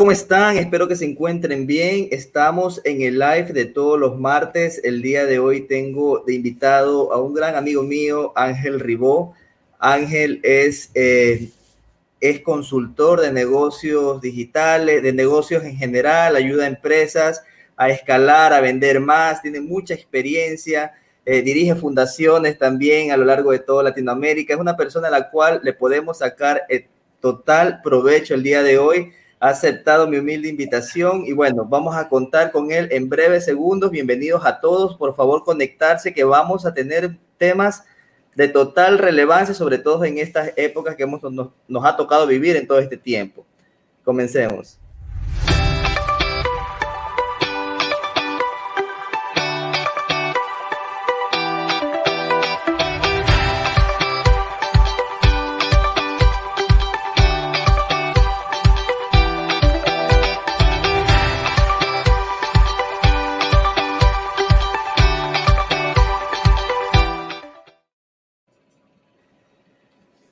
¿cómo están? Espero que se encuentren bien. Estamos en el live de todos los martes. El día de hoy tengo de invitado a un gran amigo mío, Ángel Ribó. Ángel es, eh, es consultor de negocios digitales, de negocios en general, ayuda a empresas a escalar, a vender más, tiene mucha experiencia, eh, dirige fundaciones también a lo largo de toda Latinoamérica. Es una persona a la cual le podemos sacar el total provecho el día de hoy. Ha aceptado mi humilde invitación y bueno, vamos a contar con él en breves segundos. Bienvenidos a todos. Por favor, conectarse que vamos a tener temas de total relevancia, sobre todo en estas épocas que hemos, nos, nos ha tocado vivir en todo este tiempo. Comencemos.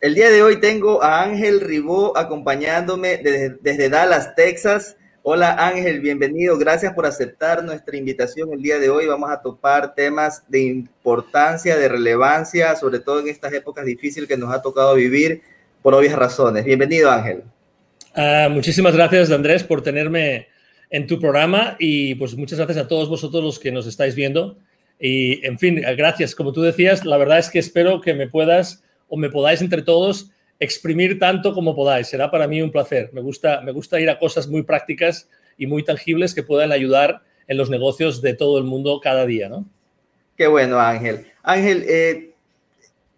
El día de hoy tengo a Ángel Ribó acompañándome desde, Dallas, Texas. Hola Ángel, bienvenido. Gracias por aceptar nuestra invitación el día de hoy. Vamos a topar temas de importancia, de relevancia, sobre todo en estas épocas difíciles que nos ha tocado vivir por obvias razones. Bienvenido Ángel. Uh, muchísimas gracias Andrés por tenerme en tu programa y pues muchas gracias a todos vosotros los que nos estáis viendo. Y en fin, gracias. Como tú decías, la verdad es que espero que me puedas o me podáis entre todos exprimir tanto como podáis. Será para mí un placer. Me gusta, me gusta ir a cosas muy prácticas y muy tangibles que puedan ayudar en los negocios de todo el mundo cada día, ¿no? Qué bueno, Ángel. Ángel, eh,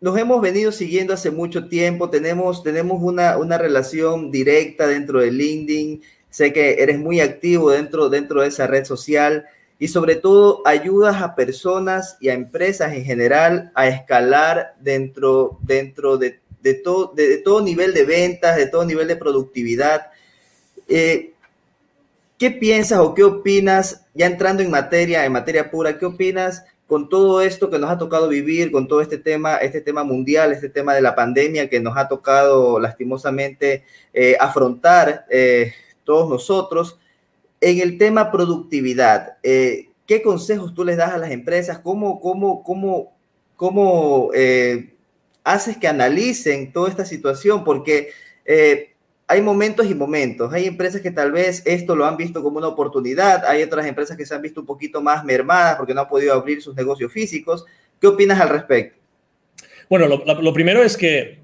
nos hemos venido siguiendo hace mucho tiempo, tenemos, tenemos una, una relación directa dentro de LinkedIn, sé que eres muy activo dentro, dentro de esa red social y sobre todo ayudas a personas y a empresas en general a escalar dentro, dentro de, de, todo, de, todo nivel de ventas, de todo nivel de productividad. Eh, ¿Qué piensas o qué opinas, ya entrando en materia, en materia pura, qué opinas con todo esto que nos ha tocado vivir, con todo este tema, este tema mundial, este tema de la pandemia que nos ha tocado lastimosamente eh, afrontar eh, todos nosotros? En el tema productividad, eh, ¿qué consejos tú les das a las empresas? ¿Cómo, cómo, cómo, cómo eh, haces que analicen toda esta situación? Porque eh, hay momentos y momentos. Hay empresas que tal vez esto lo han visto como una oportunidad. Hay otras empresas que se han visto un poquito más mermadas porque no han podido abrir sus negocios físicos. ¿Qué opinas al respecto? Bueno, lo, primero es que,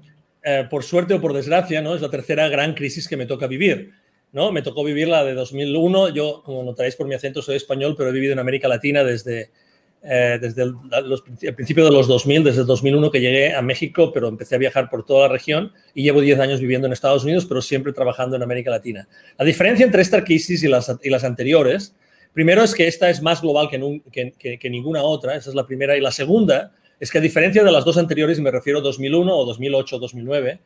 por suerte o por desgracia, ¿no? es la tercera gran crisis que me toca vivir. ¿No? Me tocó vivir la de 2001. Yo, como notaréis por mi acento, soy español, pero he vivido en América Latina desde, eh, desde el, principio de los 2000, desde el 2001 que llegué a México, pero empecé a viajar por toda la región y llevo 10 años viviendo en Estados Unidos, pero siempre trabajando en América Latina. La diferencia entre esta crisis y las, y las anteriores, primero es que esta es más global que, que, que, ninguna otra, esa es la primera, y la segunda es que a diferencia de las dos anteriores, me refiero a 2001 o 2008 o 2009,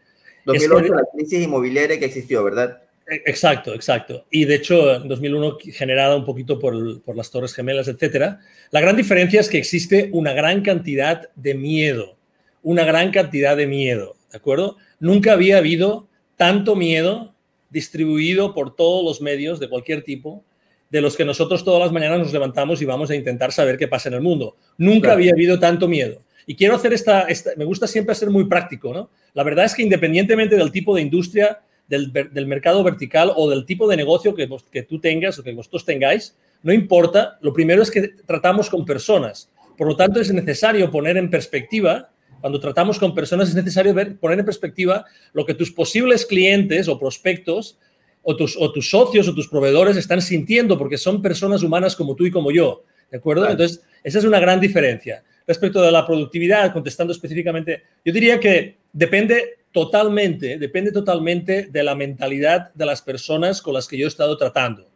2008 la crisis inmobiliaria que existió, ¿verdad? Exacto, exacto. Y de hecho, en 2001, generada un poquito por, por, las Torres Gemelas, etcétera, la gran diferencia es que existe una gran cantidad de miedo, una gran cantidad de miedo, ¿de acuerdo? Nunca había habido tanto miedo distribuido por todos los medios de cualquier tipo, de los que nosotros todas las mañanas nos levantamos y vamos a intentar saber qué pasa en el mundo. Nunca claro. había habido tanto miedo. Y quiero hacer esta, esta, me gusta siempre ser muy práctico, ¿no? La verdad es que independientemente del tipo de industria, del, del, mercado vertical o del tipo de negocio que, que tú tengas o que vosotros tengáis, no importa, lo primero es que tratamos con personas. Por lo tanto, es necesario poner en perspectiva, cuando tratamos con personas, es necesario ver, poner en perspectiva lo que tus posibles clientes o prospectos o tus, o tus socios o tus proveedores están sintiendo, porque son personas humanas como tú y como yo. ¿De acuerdo? Claro. Entonces, esa es una gran diferencia. Respecto de la productividad, contestando específicamente, yo diría que depende totalmente, depende totalmente de la mentalidad de las personas con las que yo he estado tratando.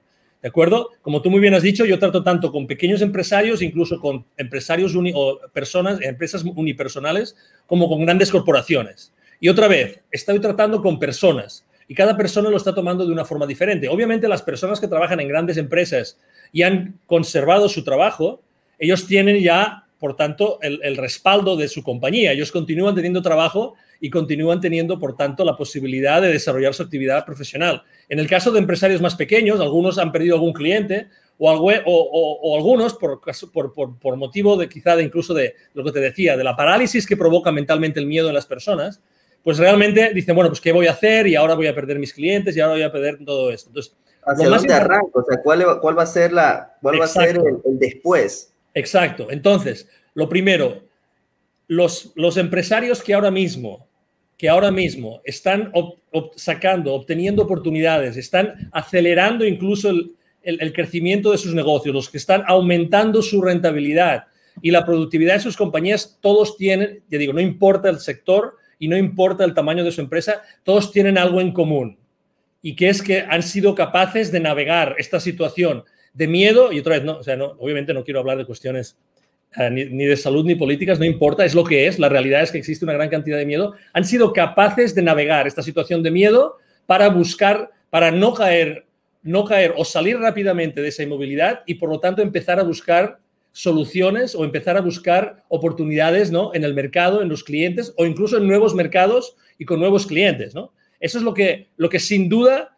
¿De acuerdo? Como tú muy bien has dicho, yo trato tanto con pequeños empresarios, incluso con empresarios o personas, empresas unipersonales, como con grandes corporaciones. Y otra vez, estoy tratando con personas y cada persona lo está tomando de una forma diferente. Obviamente las personas que trabajan en grandes empresas y han conservado su trabajo, ellos tienen ya, por tanto, el respaldo de su compañía. Ellos continúan teniendo trabajo y continúan teniendo, por tanto, la posibilidad de desarrollar su actividad profesional. En el caso de empresarios más pequeños, algunos han perdido algún cliente o, o, algunos, por, por, por, motivo de quizá de incluso de lo que te decía, de la parálisis que provoca mentalmente el miedo en las personas, pues realmente dicen, bueno, pues ¿qué voy a hacer? Y ahora voy a perder mis clientes y ahora voy a perder todo esto. Entonces, ¿Hacia dónde arranco? O sea, ¿cuál, ¿cuál, va a ser, la, cuál va a ser el, después? Exacto. Entonces, lo primero, los, los empresarios que ahora mismo, que ahora mismo están sacando, obteniendo oportunidades, están acelerando incluso el, el, crecimiento de sus negocios, los que están aumentando su rentabilidad y la productividad de sus compañías, todos tienen, ya digo, no importa el sector y no importa el tamaño de su empresa, todos tienen algo en común. Y que es que han sido capaces de navegar esta situación de miedo, y otra vez, no, o sea, no, obviamente no quiero hablar de cuestiones eh, ni, de salud ni políticas, no importa, es lo que es, la realidad es que existe una gran cantidad de miedo, han sido capaces de navegar esta situación de miedo para buscar, para no caer no caer o salir rápidamente de esa inmovilidad y por lo tanto empezar a buscar soluciones o empezar a buscar oportunidades ¿no? en el mercado, en los clientes o incluso en nuevos mercados y con nuevos clientes. ¿no? Eso es lo que, lo que sin duda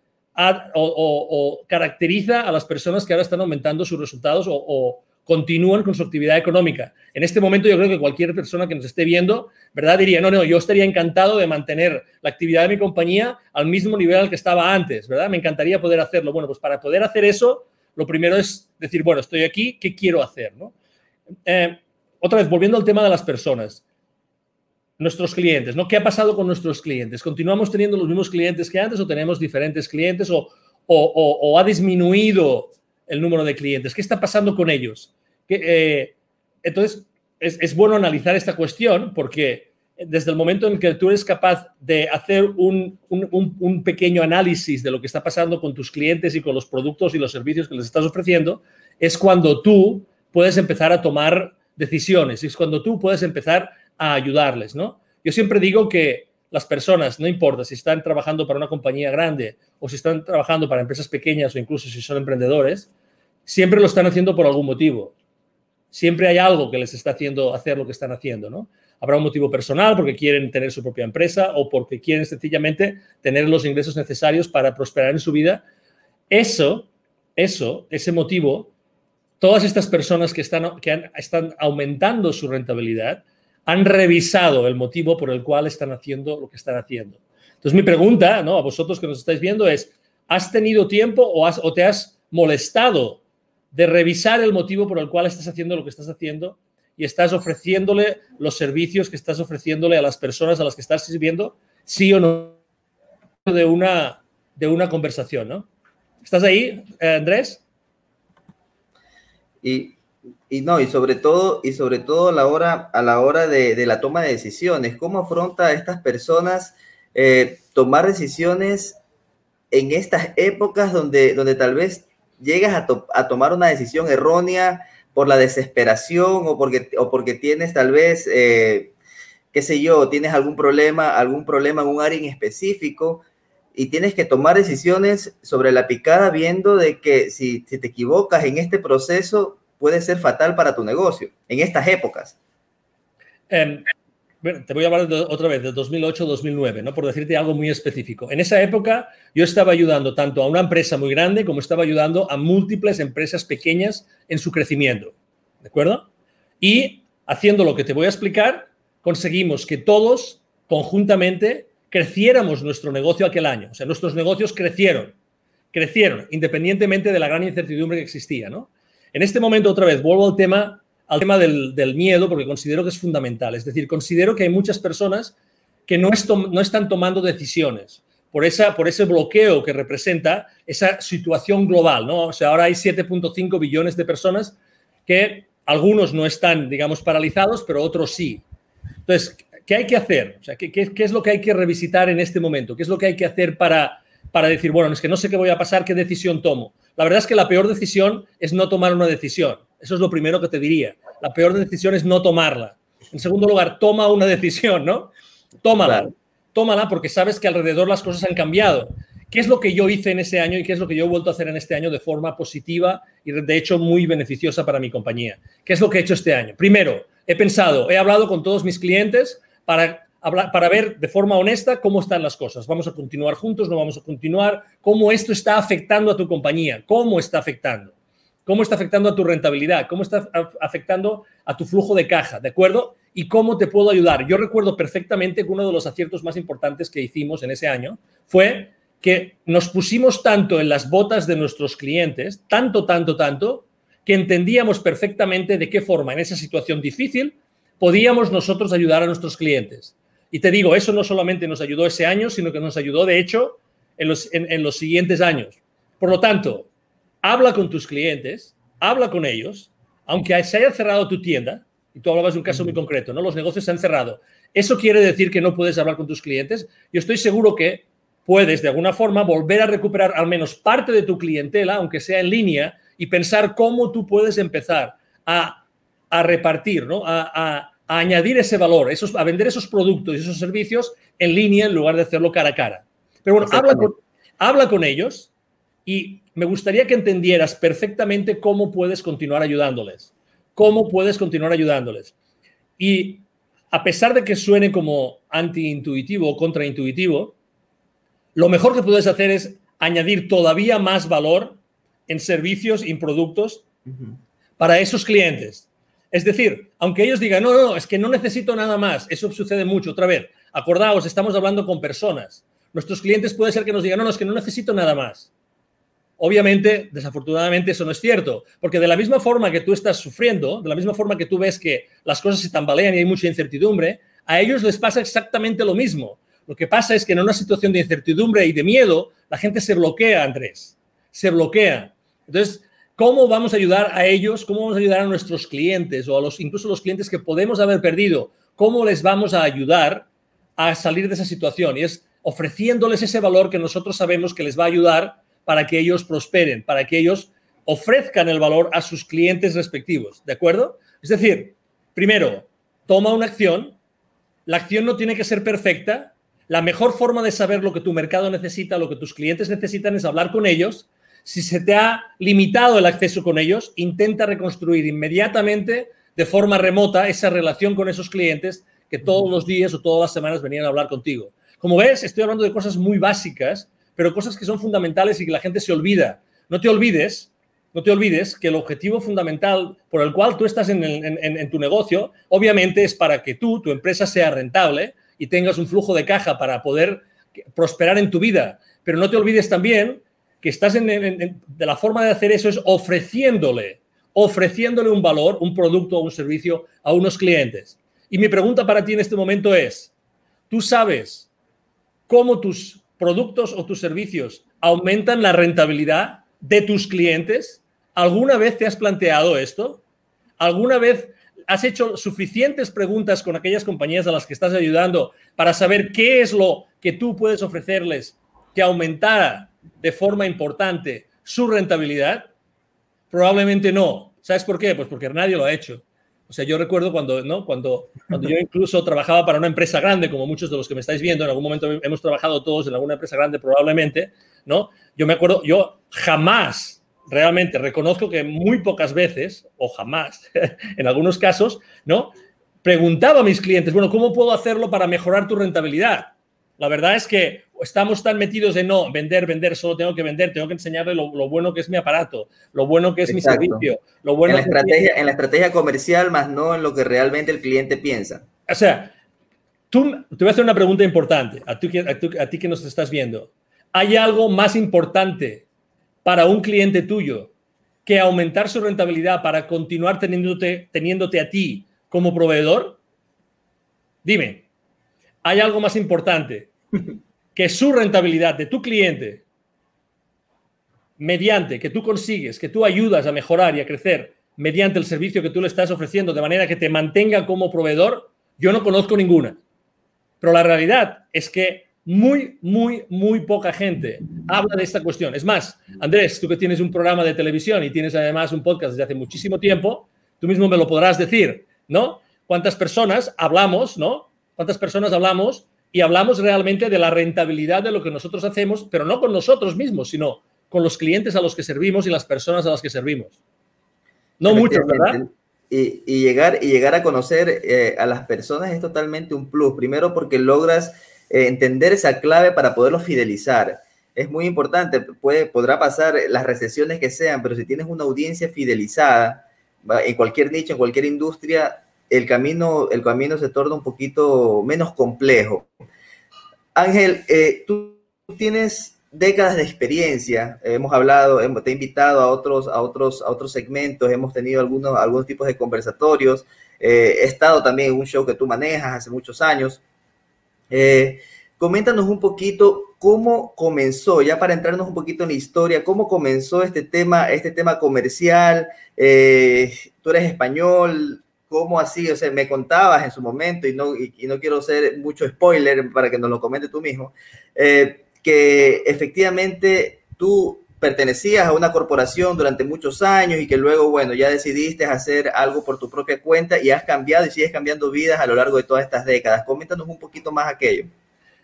o, caracteriza a las personas que ahora están aumentando sus resultados o, continúan con su actividad económica. En este momento yo creo que cualquier persona que nos esté viendo, ¿verdad? Diría, no, no, yo estaría encantado de mantener la actividad de mi compañía al mismo nivel al que estaba antes, ¿verdad? Me encantaría poder hacerlo. Bueno, pues para poder hacer eso, lo primero es decir, bueno, estoy aquí, ¿qué quiero hacer? ¿no? Eh, otra vez, volviendo al tema de las personas, nuestros clientes, ¿no? ¿Qué ha pasado con nuestros clientes? ¿Continuamos teniendo los mismos clientes que antes o tenemos diferentes clientes o, o, o ha disminuido el número de clientes? ¿Qué está pasando con ellos? Eh, entonces, es, bueno analizar esta cuestión porque desde el momento en que tú eres capaz de hacer un, pequeño análisis de lo que está pasando con tus clientes y con los productos y los servicios que les estás ofreciendo, es cuando tú puedes empezar a tomar decisiones, es cuando tú puedes empezar a ayudarles, ¿no? Yo siempre digo que las personas, no importa si están trabajando para una compañía grande o si están trabajando para empresas pequeñas o incluso si son emprendedores, siempre lo están haciendo por algún motivo siempre hay algo que les está haciendo hacer lo que están haciendo, ¿no? Habrá un motivo personal porque quieren tener su propia empresa o porque quieren sencillamente tener los ingresos necesarios para prosperar en su vida. Eso, eso, ese motivo, todas estas personas que están, que están aumentando su rentabilidad han revisado el motivo por el cual están haciendo lo que están haciendo. Entonces mi pregunta, ¿no? A vosotros que nos estáis viendo es, ¿has tenido tiempo o, has, o te has molestado de revisar el motivo por el cual estás haciendo lo que estás haciendo y estás ofreciéndole los servicios que estás ofreciéndole a las personas a las que estás sirviendo, sí o no, de una, de una conversación, ¿no? ¿Estás ahí, eh, Andrés? Y, no, y sobre todo, y sobre todo a la hora, a la hora de, la toma de decisiones, ¿cómo afronta a estas personas eh, tomar decisiones en estas épocas donde, donde tal vez llegas a, tomar una decisión errónea por la desesperación o porque, o porque tienes tal vez, eh, qué sé yo, tienes algún problema, algún problema en un área en específico y tienes que tomar decisiones sobre la picada viendo de que si, si te equivocas en este proceso puede ser fatal para tu negocio en estas épocas. Em, bueno, te voy a hablar otra vez de 2008-2009, ¿no? por decirte algo muy específico. En esa época yo estaba ayudando tanto a una empresa muy grande como estaba ayudando a múltiples empresas pequeñas en su crecimiento. ¿De acuerdo? Y haciendo lo que te voy a explicar, conseguimos que todos conjuntamente creciéramos nuestro negocio aquel año. O sea, nuestros negocios crecieron, crecieron, independientemente de la gran incertidumbre que existía. ¿no? En este momento, otra vez, vuelvo al tema al tema del, miedo porque considero que es fundamental. Es decir, considero que hay muchas personas que no, están tomando decisiones por, esa, por ese bloqueo que representa esa situación global. ¿no? O sea, ahora hay 7.5 billones de personas que algunos no están, digamos, paralizados, pero otros sí. Entonces, ¿qué hay que hacer? O sea, ¿qué, qué, es lo que hay que revisitar en este momento? ¿Qué es lo que hay que hacer para, para decir, bueno, es que no sé qué voy a pasar, qué decisión tomo? La verdad es que la peor decisión es no tomar una decisión. Eso es lo primero que te diría. La peor decisión es no tomarla. En segundo lugar, toma una decisión, ¿no? Tómala. Tómala porque sabes que alrededor las cosas han cambiado. ¿Qué es lo que yo hice en ese año y qué es lo que yo he vuelto a hacer en este año de forma positiva y de hecho muy beneficiosa para mi compañía? ¿Qué es lo que he hecho este año? Primero, he pensado, he hablado con todos mis clientes para para ver de forma honesta cómo están las cosas. ¿Vamos a continuar juntos? ¿No vamos a continuar? ¿Cómo esto está afectando a tu compañía? ¿Cómo está afectando? ¿Cómo está afectando a tu rentabilidad? ¿Cómo está afectando a tu flujo de caja? ¿De acuerdo? ¿Y cómo te puedo ayudar? Yo recuerdo perfectamente que uno de los aciertos más importantes que hicimos en ese año fue que nos pusimos tanto en las botas de nuestros clientes, tanto, tanto, tanto, que entendíamos perfectamente de qué forma en esa situación difícil podíamos nosotros ayudar a nuestros clientes. Y te digo, eso no solamente nos ayudó ese año, sino que nos ayudó, de hecho, en los, en, los siguientes años. Por lo tanto, habla con tus clientes, habla con ellos, aunque se haya cerrado tu tienda, y tú hablabas de un caso muy concreto, ¿no? Los negocios se han cerrado. ¿Eso quiere decir que no puedes hablar con tus clientes? Yo estoy seguro que puedes, de alguna forma, volver a recuperar al menos parte de tu clientela, aunque sea en línea, y pensar cómo tú puedes empezar a, repartir, ¿no? a a añadir ese valor, esos, a vender esos productos y esos servicios en línea en lugar de hacerlo cara a cara. Pero bueno, habla con, habla con ellos y me gustaría que entendieras perfectamente cómo puedes continuar ayudándoles, cómo puedes continuar ayudándoles. Y a pesar de que suene como antiintuitivo o contraintuitivo, lo mejor que puedes hacer es añadir todavía más valor en servicios y productos para esos clientes. Es decir, aunque ellos digan, no, no, es que no necesito nada más, eso sucede mucho. Otra vez, acordaos, estamos hablando con personas. Nuestros clientes puede ser que nos digan, no, no, es que no necesito nada más. Obviamente, desafortunadamente, eso no es cierto, porque de la misma forma que tú estás sufriendo, de la misma forma que tú ves que las cosas se tambalean y hay mucha incertidumbre, a ellos les pasa exactamente lo mismo. Lo que pasa es que en una situación de incertidumbre y de miedo, la gente se bloquea, Andrés, se bloquea. Entonces, ¿Cómo vamos a ayudar a ellos? ¿Cómo vamos a ayudar a nuestros clientes o a los incluso los clientes que podemos haber perdido? ¿Cómo les vamos a ayudar a salir de esa situación? Y es ofreciéndoles ese valor que nosotros sabemos que les va a ayudar para que ellos prosperen, para que ellos ofrezcan el valor a sus clientes respectivos, ¿de acuerdo? Es decir, primero, toma una acción, la acción no tiene que ser perfecta, la mejor forma de saber lo que tu mercado necesita, lo que tus clientes necesitan es hablar con ellos si se te ha limitado el acceso con ellos, intenta reconstruir inmediatamente de forma remota esa relación con esos clientes que todos los días o todas las semanas venían a hablar contigo. Como ves, estoy hablando de cosas muy básicas, pero cosas que son fundamentales y que la gente se olvida. No te olvides, no te olvides que el objetivo fundamental por el cual tú estás en, en tu negocio, obviamente es para que tú, tu empresa, sea rentable y tengas un flujo de caja para poder prosperar en tu vida. Pero no te olvides también estás en, de la forma de hacer eso es ofreciéndole, ofreciéndole un valor, un producto o un servicio a unos clientes. Y mi pregunta para ti en este momento es, ¿tú sabes cómo tus productos o tus servicios aumentan la rentabilidad de tus clientes? ¿Alguna vez te has planteado esto? ¿Alguna vez has hecho suficientes preguntas con aquellas compañías a las que estás ayudando para saber qué es lo que tú puedes ofrecerles que aumentara de forma importante su rentabilidad? Probablemente no. ¿Sabes por qué? Pues porque nadie lo ha hecho. O sea, yo recuerdo cuando, ¿no? cuando, cuando yo incluso trabajaba para una empresa grande, como muchos de los que me estáis viendo, en algún momento hemos trabajado todos en alguna empresa grande probablemente, ¿no? Yo me acuerdo, yo jamás, realmente, reconozco que muy pocas veces, o jamás, en algunos casos, ¿no? Preguntaba a mis clientes, bueno, ¿cómo puedo hacerlo para mejorar tu rentabilidad? La verdad es que estamos tan metidos en no, vender, vender, solo tengo que vender, tengo que enseñarle lo, bueno que es mi aparato, lo bueno que es mi servicio, lo bueno en la, estrategia, en la estrategia comercial, más no en lo que realmente el cliente piensa. O sea, tú, te voy a hacer una pregunta importante a, tú, a, a ti que nos estás viendo. ¿Hay algo más importante para un cliente tuyo que aumentar su rentabilidad para continuar teniéndote, teniéndote a ti como proveedor? Dime, ¿hay algo más importante que su rentabilidad de tu cliente, mediante que tú consigues, que tú ayudas a mejorar y a crecer mediante el servicio que tú le estás ofreciendo, de manera que te mantenga como proveedor, yo no conozco ninguna. Pero la realidad es que muy, muy, muy poca gente habla de esta cuestión. Es más, Andrés, tú que tienes un programa de televisión y tienes además un podcast desde hace muchísimo tiempo, tú mismo me lo podrás decir, ¿no? ¿Cuántas personas hablamos, ¿no? ¿Cuántas personas hablamos y hablamos realmente de la rentabilidad de lo que nosotros hacemos, pero no con nosotros mismos, sino con los clientes a los que servimos y las personas a las que servimos? No muchos, ¿verdad? y, llegar, y llegar a conocer eh, a las personas es totalmente un plus. Primero porque logras eh, entender esa clave para poderlos fidelizar. Es muy importante, puede, podrá pasar las recesiones que sean, pero si tienes una audiencia fidelizada en cualquier nicho, en cualquier industria, el camino, el camino se torna un poquito menos complejo. Ángel, eh, tú tienes décadas de experiencia, hemos hablado, hemos, te he invitado a otros, a, otros, a otros segmentos, hemos tenido algunos, algunos tipos de conversatorios, eh, he estado también en un show que tú manejas hace muchos años. Eh, coméntanos un poquito cómo comenzó, ya para entrarnos un poquito en la historia, cómo comenzó este tema, este tema comercial. Eh, tú eres español, ¿cómo así? O sea, me contabas en su momento, y no, y, no quiero ser mucho spoiler para que nos lo comentes tú mismo, eh, que efectivamente tú pertenecías a una corporación durante muchos años y que luego, bueno, ya decidiste hacer algo por tu propia cuenta y has cambiado y sigues cambiando vidas a lo largo de todas estas décadas. Coméntanos un poquito más aquello.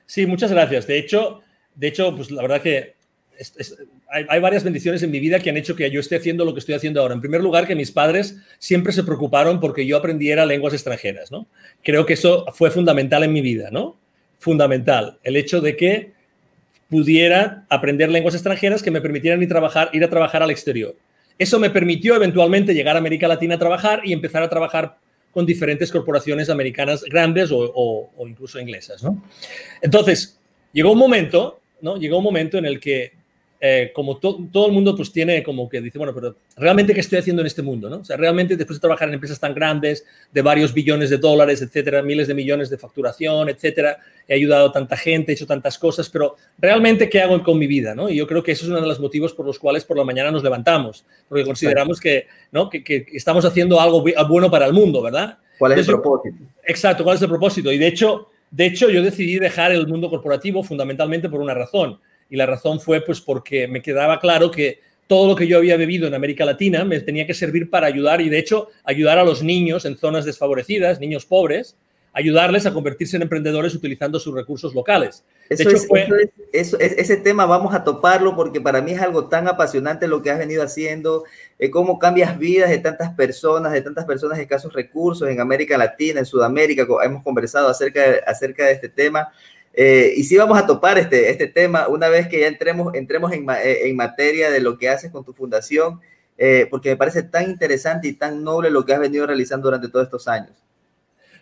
Sí, muchas gracias. De hecho, de hecho pues la verdad que hay, varias bendiciones en mi vida que han hecho que yo esté haciendo lo que estoy haciendo ahora. En primer lugar, que mis padres siempre se preocuparon porque yo aprendiera lenguas extranjeras, ¿no? Creo que eso fue fundamental en mi vida, ¿no? Fundamental. El hecho de que pudiera aprender lenguas extranjeras que me permitieran ir, trabajar, ir a trabajar al exterior. Eso me permitió eventualmente llegar a América Latina a trabajar y empezar a trabajar con diferentes corporaciones americanas grandes o, incluso inglesas. ¿no? Entonces, llegó un momento, ¿no? Llegó un momento en el que eh, como todo el mundo pues tiene como que dice, bueno, pero realmente qué estoy haciendo en este mundo, ¿no? O sea, realmente después de trabajar en empresas tan grandes, de varios billones de dólares, etcétera, miles de millones de facturación, etcétera, he ayudado a tanta gente, he hecho tantas cosas, pero realmente qué hago con mi vida, ¿no? Y yo creo que eso es uno de los motivos por los cuales por la mañana nos levantamos, porque consideramos que, ¿no? que, que estamos haciendo algo bueno para el mundo, ¿verdad? ¿Cuál es el propósito? exacto, ¿cuál es el propósito? Y de hecho, de hecho, yo decidí dejar el mundo corporativo fundamentalmente por una razón y la razón fue pues porque me quedaba claro que todo lo que yo había bebido en América Latina me tenía que servir para ayudar y de hecho ayudar a los niños en zonas desfavorecidas, niños pobres, ayudarles a convertirse en emprendedores utilizando sus recursos locales. Eso hecho, fue... ese tema vamos a toparlo porque para mí es algo tan apasionante lo que has venido haciendo, eh, cómo cambias vidas de tantas personas, de tantas personas de escasos recursos en América Latina, en Sudamérica, hemos conversado acerca acerca de este tema. Eh, y sí vamos a topar este, este tema una vez que ya entremos, entremos en, eh, en materia de lo que haces con tu fundación, eh, porque me parece tan interesante y tan noble lo que has venido realizando durante todos estos años.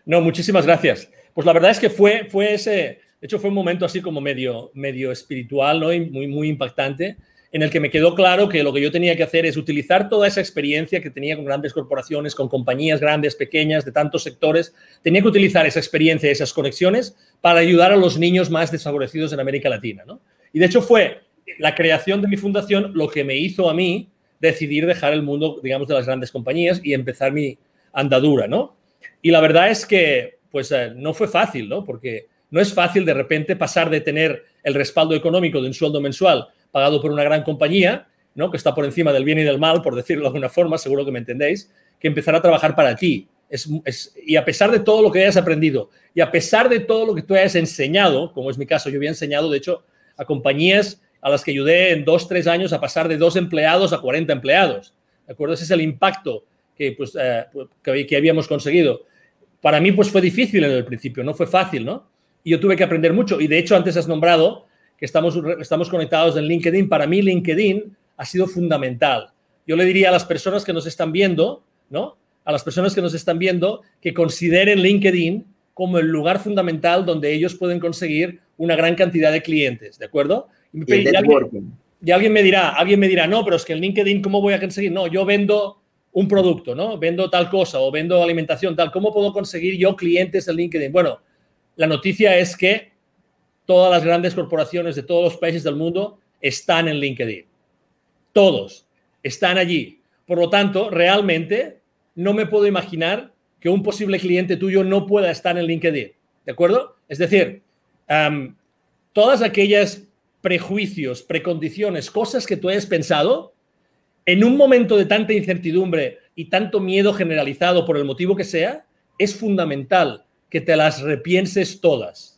No, muchísimas gracias. Pues la verdad es que fue, fue ese, de hecho fue un momento así como medio, medio espiritual, ¿no? Y muy, muy impactante en el que me quedó claro que lo que yo tenía que hacer es utilizar toda esa experiencia que tenía con grandes corporaciones, con compañías grandes, pequeñas, de tantos sectores. Tenía que utilizar esa experiencia, y esas conexiones para ayudar a los niños más desfavorecidos en América Latina. ¿no? Y de hecho fue la creación de mi fundación lo que me hizo a mí decidir dejar el mundo, digamos, de las grandes compañías y empezar mi andadura, ¿no? Y la verdad es que, pues, eh, no fue fácil, ¿no? Porque no es fácil de repente pasar de tener el respaldo económico de un sueldo mensual pagado por una gran compañía, ¿no? que está por encima del bien y del mal, por decirlo de alguna forma, seguro que me entendéis, que empezar a trabajar para ti. Es, y a pesar de todo lo que hayas aprendido y a pesar de todo lo que tú hayas enseñado, como es mi caso, yo había enseñado, de hecho, a compañías a las que ayudé en dos, tres años a pasar de dos empleados a 40 empleados. ¿De acuerdo? Ese es el impacto que, pues, eh, que, que habíamos conseguido. Para mí, pues fue difícil en el principio, no fue fácil, ¿no? Y yo tuve que aprender mucho. Y de hecho, antes has nombrado que estamos, estamos conectados en LinkedIn, para mí LinkedIn ha sido fundamental. Yo le diría a las personas que nos están viendo, ¿no? A las personas que nos están viendo que consideren LinkedIn como el lugar fundamental donde ellos pueden conseguir una gran cantidad de clientes, ¿de acuerdo? Y, alguien, y, alguien, me dirá, alguien me dirá, no, pero es que en LinkedIn, ¿cómo voy a conseguir? No, yo vendo un producto, ¿no? Vendo tal cosa o vendo alimentación, tal. ¿Cómo puedo conseguir yo clientes en LinkedIn? Bueno, la noticia es que todas las grandes corporaciones de todos los países del mundo están en LinkedIn. Todos están allí. Por lo tanto, realmente no me puedo imaginar que un posible cliente tuyo no pueda estar en LinkedIn. ¿De acuerdo? Es decir, todas aquellas prejuicios, precondiciones, cosas que tú hayas pensado, en un momento de tanta incertidumbre y tanto miedo generalizado por el motivo que sea, es fundamental que te las repienses todas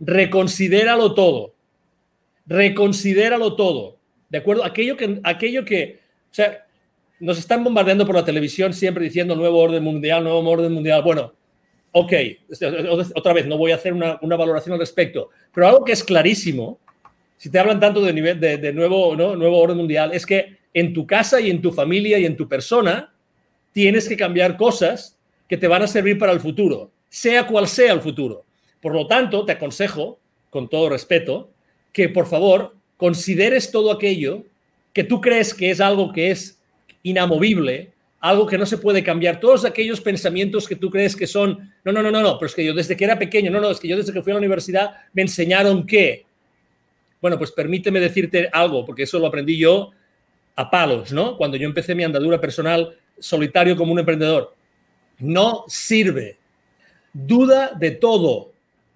reconsidéralo todo. Reconsidéralo todo. ¿De acuerdo? Aquello que, aquello que, o sea, nos están bombardeando por la televisión siempre diciendo nuevo orden mundial, nuevo orden mundial. Bueno, ok, otra vez, no voy a hacer una, valoración al respecto, pero algo que es clarísimo, si te hablan tanto de, nivel, de, nuevo, nuevo orden mundial, es que en tu casa y en tu familia y en tu persona tienes que cambiar cosas que te van a servir para el futuro, sea cual sea el futuro. Por lo tanto, te aconsejo, con todo respeto, que por favor consideres todo aquello que tú crees que es algo que es inamovible, algo que no se puede cambiar, todos aquellos pensamientos que tú crees que son, no, no, no, no, no, pero es que yo desde que era pequeño, no, no, es que yo desde que fui a la universidad me enseñaron que, bueno, pues permíteme decirte algo, porque eso lo aprendí yo a palos, ¿no? Cuando yo empecé mi andadura personal solitario como un emprendedor. No sirve. Duda de todo.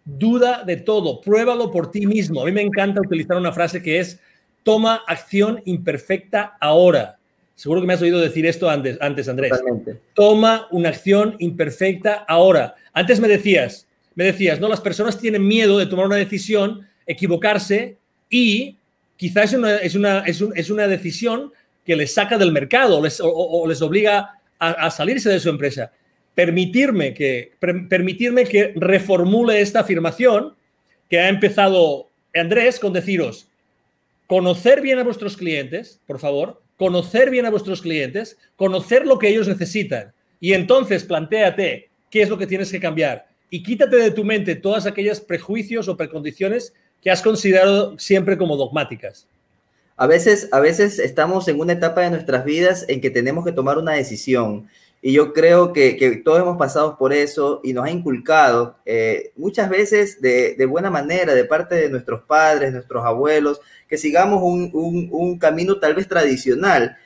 Duda de todo. Pruébalo por ti mismo. A mí me encanta utilizar una frase que es toma acción imperfecta ahora. Seguro que me has oído decir esto antes, antes Andrés. Toma una acción imperfecta ahora. Antes me decías, me decías, no, las personas tienen miedo de tomar una decisión, equivocarse y quizás es una, es una, es una decisión que les saca del mercado o, les obliga a, salirse de su empresa. Permitirme que, permitirme que reformule esta afirmación que ha empezado Andrés con deciros, conocer bien a vuestros clientes, por favor, conocer bien a vuestros clientes, conocer lo que ellos necesitan. Y entonces planteate qué es lo que tienes que cambiar. Y quítate de tu mente todas aquellas prejuicios o precondiciones que has considerado siempre como dogmáticas. A veces, a veces estamos en una etapa de nuestras vidas en que tenemos que tomar una decisión y yo creo que, todos hemos pasado por eso y nos ha inculcado eh, muchas veces de, de, buena manera de parte de nuestros padres, nuestros abuelos, que sigamos un, camino tal vez tradicional,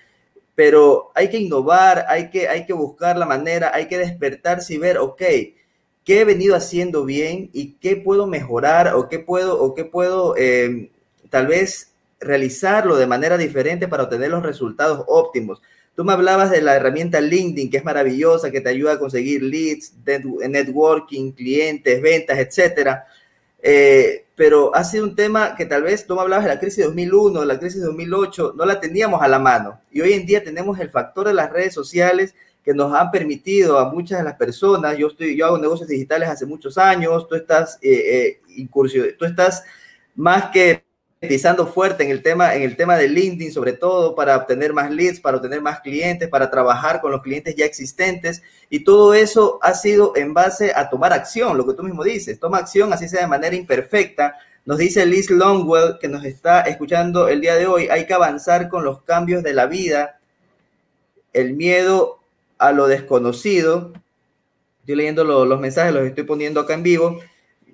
pero hay que innovar, hay que, hay que buscar la manera, hay que despertarse y ver, ok, ¿qué he venido haciendo bien y qué puedo mejorar o qué puedo, o qué puedo em, tal vez realizarlo de manera diferente para obtener los resultados óptimos? Tú me hablabas de la herramienta LinkedIn, que es maravillosa, que te ayuda a conseguir leads, networking, clientes, ventas, etcétera. Eh, pero ha sido un tema que tal vez tú me hablabas de la crisis de 2001, de la crisis de 2008, no la teníamos a la mano. Y hoy en día tenemos el factor de las redes sociales que nos han permitido a muchas de las personas, yo, estoy, yo hago negocios digitales hace muchos años, tú estás, eh, eh tú estás más que pisando fuerte en el tema, en el tema de LinkedIn, sobre todo para obtener más leads, para obtener más clientes, para trabajar con los clientes ya existentes. Y todo eso ha sido en base a tomar acción, lo que tú mismo dices, toma acción, así sea de manera imperfecta. Nos dice Liz Longwell, que nos está escuchando el día de hoy, hay que avanzar con los cambios de la vida, el miedo a lo desconocido. Estoy leyendo los mensajes, los estoy poniendo acá en vivo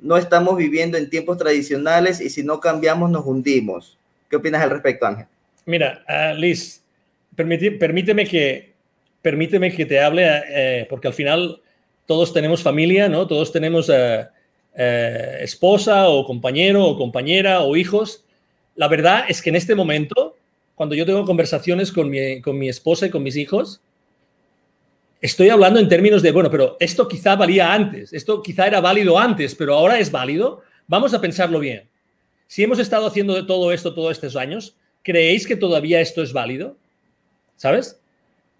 no estamos viviendo en tiempos tradicionales y si no cambiamos nos hundimos. ¿Qué opinas al respecto, Ángel? Mira, uh, Liz, permíteme, que, permíteme que te hable, eh, porque al final todos tenemos familia, ¿no? Todos tenemos eh, esposa o compañero o compañera o hijos. La verdad es que en este momento, cuando yo tengo conversaciones con mi, con mi esposa y con mis hijos, Estoy hablando en términos de, bueno, pero esto quizá valía antes, esto quizá era válido antes, pero ahora es válido. Vamos a pensarlo bien. Si hemos estado haciendo de todo esto todos estos años, ¿creéis que todavía esto es válido? ¿Sabes?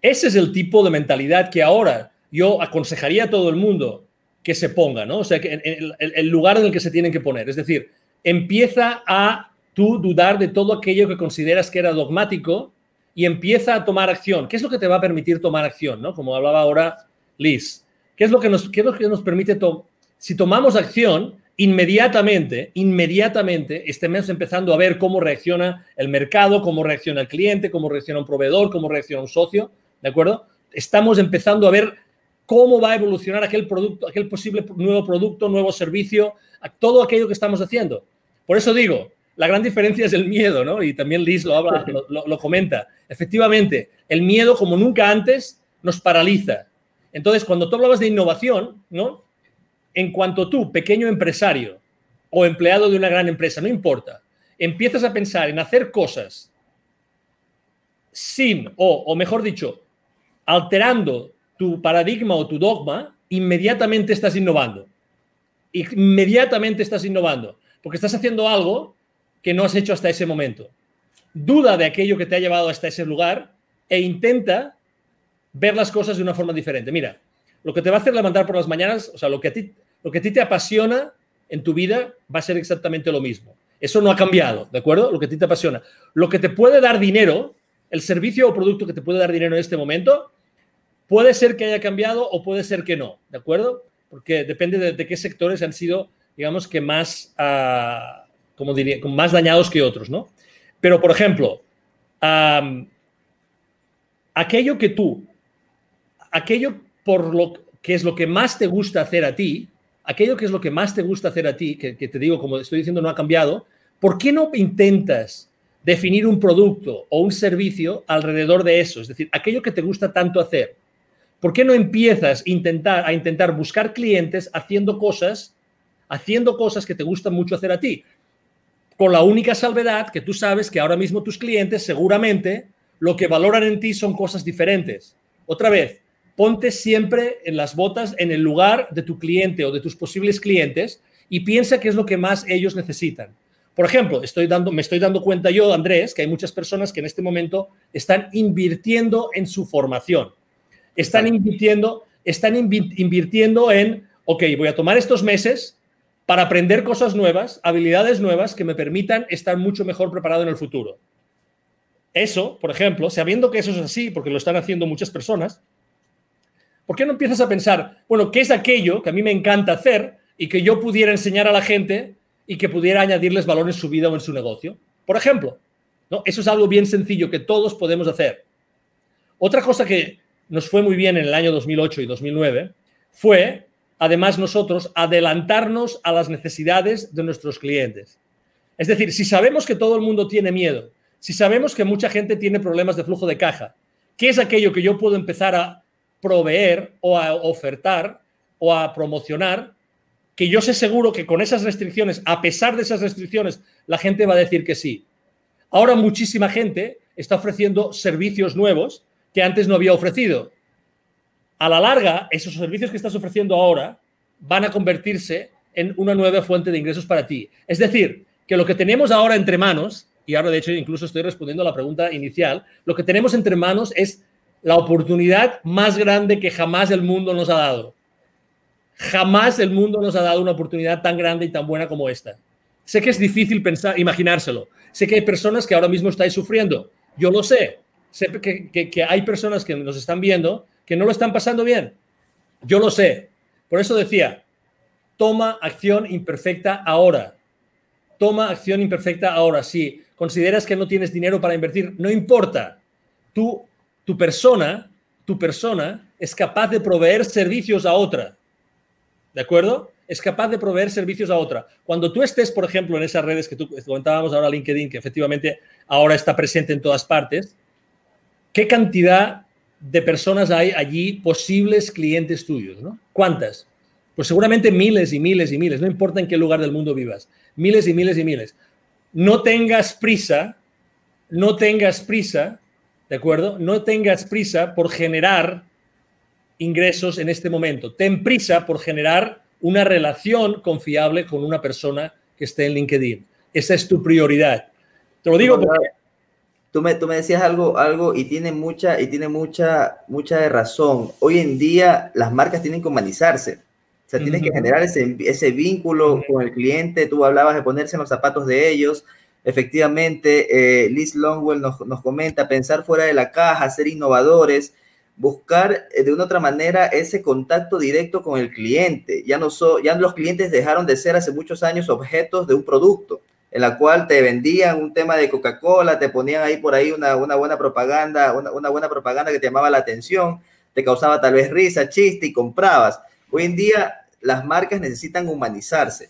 Ese es el tipo de mentalidad que ahora yo aconsejaría a todo el mundo que se ponga, ¿no? O sea, que el, el lugar en el que se tienen que poner. Es decir, empieza a tú dudar de todo aquello que consideras que era dogmático y empieza a tomar acción. ¿Qué es lo que te va a permitir tomar acción? ¿no? Como hablaba ahora Liz. ¿Qué es lo que nos, qué es lo que nos permite Si tomamos acción, inmediatamente, inmediatamente estemos empezando a ver cómo reacciona el mercado, cómo reacciona el cliente, cómo reacciona un proveedor, cómo reacciona un socio, ¿de acuerdo? Estamos empezando a ver cómo va a evolucionar aquel producto, aquel posible nuevo producto, nuevo servicio, todo aquello que estamos haciendo. Por eso digo, la gran diferencia es el miedo, ¿no? Y también Liz lo, habla, lo, comenta. Efectivamente, el miedo, como nunca antes, nos paraliza. Entonces, cuando tú hablabas de innovación, ¿no? En cuanto tú, pequeño empresario o empleado de una gran empresa, no importa, empiezas a pensar en hacer cosas sin, o, o mejor dicho, alterando tu paradigma o tu dogma, inmediatamente estás innovando. Inmediatamente estás innovando, porque estás haciendo algo que no has hecho hasta ese momento. Duda de aquello que te ha llevado hasta ese lugar e intenta ver las cosas de una forma diferente. Mira, lo que te va a hacer levantar por las mañanas, o sea, lo que a ti, lo que a ti te apasiona en tu vida va a ser exactamente lo mismo. Eso no ha cambiado, ¿de acuerdo? Lo que a ti te apasiona. Lo que te puede dar dinero, el servicio o producto que te puede dar dinero en este momento, puede ser que haya cambiado o puede ser que no, ¿de acuerdo? Porque depende de, qué sectores han sido, digamos, que más, uh, como diría, más dañados que otros, ¿no? Pero, por ejemplo, aquello que tú, aquello por lo que es lo que más te gusta hacer a ti, aquello que es lo que más te gusta hacer a ti, que, te digo, como estoy diciendo, no ha cambiado, ¿por qué no intentas definir un producto o un servicio alrededor de eso? Es decir, aquello que te gusta tanto hacer. ¿Por qué no empiezas a intentar, a intentar buscar clientes haciendo cosas, haciendo cosas que te gustan mucho hacer a ti? Con la única salvedad que tú sabes que ahora mismo tus clientes seguramente lo que valoran en ti son cosas diferentes. Otra vez, ponte siempre en las botas en el lugar de tu cliente o de tus posibles clientes y piensa qué es lo que más ellos necesitan. Por ejemplo, estoy dando, me estoy dando cuenta yo, Andrés, que hay muchas personas que en este momento están invirtiendo en su formación. Están invirtiendo, están invirtiendo en, ok, voy a tomar estos meses para aprender cosas nuevas, habilidades nuevas que me permitan estar mucho mejor preparado en el futuro. Eso, por ejemplo, sabiendo que eso es así, porque lo están haciendo muchas personas, ¿por qué no empiezas a pensar, bueno, qué es aquello que a mí me encanta hacer y que yo pudiera enseñar a la gente y que pudiera añadirles valor en su vida o en su negocio? Por ejemplo, ¿no? eso es algo bien sencillo que todos podemos hacer. Otra cosa que nos fue muy bien en el año 2008 y 2009 fue, además nosotros, adelantarnos a las necesidades de nuestros clientes. Es decir, si sabemos que todo el mundo tiene miedo, si sabemos que mucha gente tiene problemas de flujo de caja, ¿qué es aquello que yo puedo empezar a proveer o a ofertar o a promocionar que yo sé seguro que con esas restricciones, a pesar de esas restricciones, la gente va a decir que sí. Ahora muchísima gente está ofreciendo servicios nuevos que antes no había ofrecido. A la larga, esos servicios que estás ofreciendo ahora van a convertirse en una nueva fuente de ingresos para ti. Es decir, que lo que tenemos ahora entre manos, y ahora de hecho incluso estoy respondiendo a la pregunta inicial, lo que tenemos entre manos es la oportunidad más grande que jamás el mundo nos ha dado. Jamás el mundo nos ha dado una oportunidad tan grande y tan buena como esta. Sé que es difícil pensar, imaginárselo. Sé que hay personas que ahora mismo estáis sufriendo. Yo lo sé. Sé que, que hay personas que nos están viendo que no lo están pasando bien. Yo lo sé. Por eso decía, toma acción imperfecta ahora. Toma acción imperfecta ahora. Si consideras que no tienes dinero para invertir, no importa. Tú tu persona, tu persona es capaz de proveer servicios a otra. ¿De acuerdo? Es capaz de proveer servicios a otra. Cuando tú estés, por ejemplo, en esas redes que tú comentábamos ahora, LinkedIn, que efectivamente ahora está presente en todas partes, ¿qué cantidad de personas hay allí posibles clientes tuyos? ¿no? ¿Cuántas? Pues seguramente miles y miles y miles, no importa en qué lugar del mundo vivas, miles y miles y miles. No tengas prisa, no tengas prisa ¿de acuerdo? No tengas prisa por generar ingresos en este momento. Ten prisa por generar una relación confiable con una persona que esté en LinkedIn. Esa es tu prioridad. Te lo digo porque... Tú me, tú me decías algo, algo y tiene mucha, y tiene mucha, mucha razón. Hoy en día las marcas tienen que humanizarse. O sea, tienes que generar ese, ese vínculo con el cliente. Tú hablabas de ponerse en los zapatos de ellos Efectivamente, eh, Liz Longwell nos, comenta pensar fuera de la caja, ser innovadores, buscar eh, de una otra manera ese contacto directo con el cliente. Ya, no ya los clientes dejaron de ser hace muchos años objetos de un producto, en la cual te vendían un tema de Coca-Cola, te ponían ahí por ahí una, buena propaganda, una, una buena propaganda que te llamaba la atención, te causaba tal vez risa, chiste y comprabas. Hoy en día las marcas necesitan humanizarse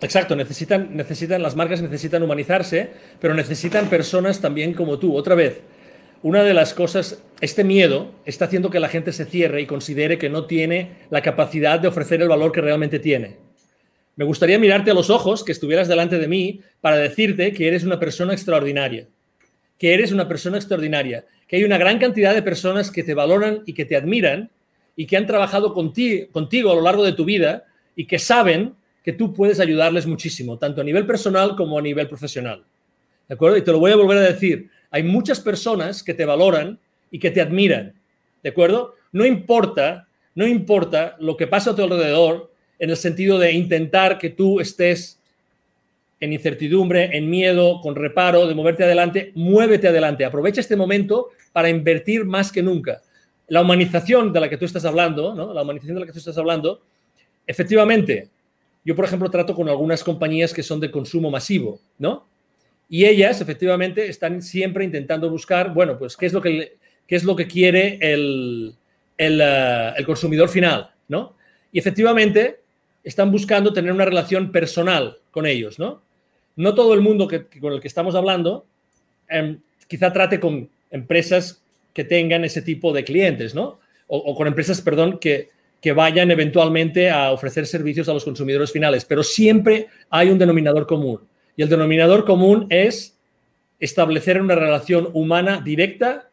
Exacto, necesitan, necesitan, las marcas necesitan humanizarse, pero necesitan personas también como tú. Otra vez, una de las cosas, este miedo está haciendo que la gente se cierre y considere que no tiene la capacidad de ofrecer el valor que realmente tiene. Me gustaría mirarte a los ojos, que estuvieras delante de mí, para decirte que eres una persona extraordinaria, que eres una persona extraordinaria, que hay una gran cantidad de personas que te valoran y que te admiran y que han trabajado contigo, a lo largo de tu vida y que saben que tú puedes ayudarles muchísimo, tanto a nivel personal como a nivel profesional. ¿De acuerdo? Y te lo voy a volver a decir. Hay muchas personas que te valoran y que te admiran, ¿de acuerdo? No importa, no importa lo que pasa a tu alrededor en el sentido de intentar que tú estés en incertidumbre, en miedo, con reparo, de moverte adelante, muévete adelante. Aprovecha este momento para invertir más que nunca. La humanización de la que tú estás hablando, ¿no? La humanización de la que tú estás hablando, efectivamente, yo por ejemplo trato con algunas compañías que son de consumo masivo, ¿no? Y ellas efectivamente están siempre intentando buscar, bueno, pues qué es lo que, qué es lo que quiere el, el, eh, el consumidor final, ¿no? Y efectivamente están buscando tener una relación personal con ellos, ¿no? no todo el mundo con el que estamos hablando em, quizá trate con empresas que tengan ese tipo de clientes, ¿no? O, con empresas, perdón, que, que vayan eventualmente a ofrecer servicios a los consumidores finales, pero siempre hay un denominador común. Y el denominador común es establecer una relación humana directa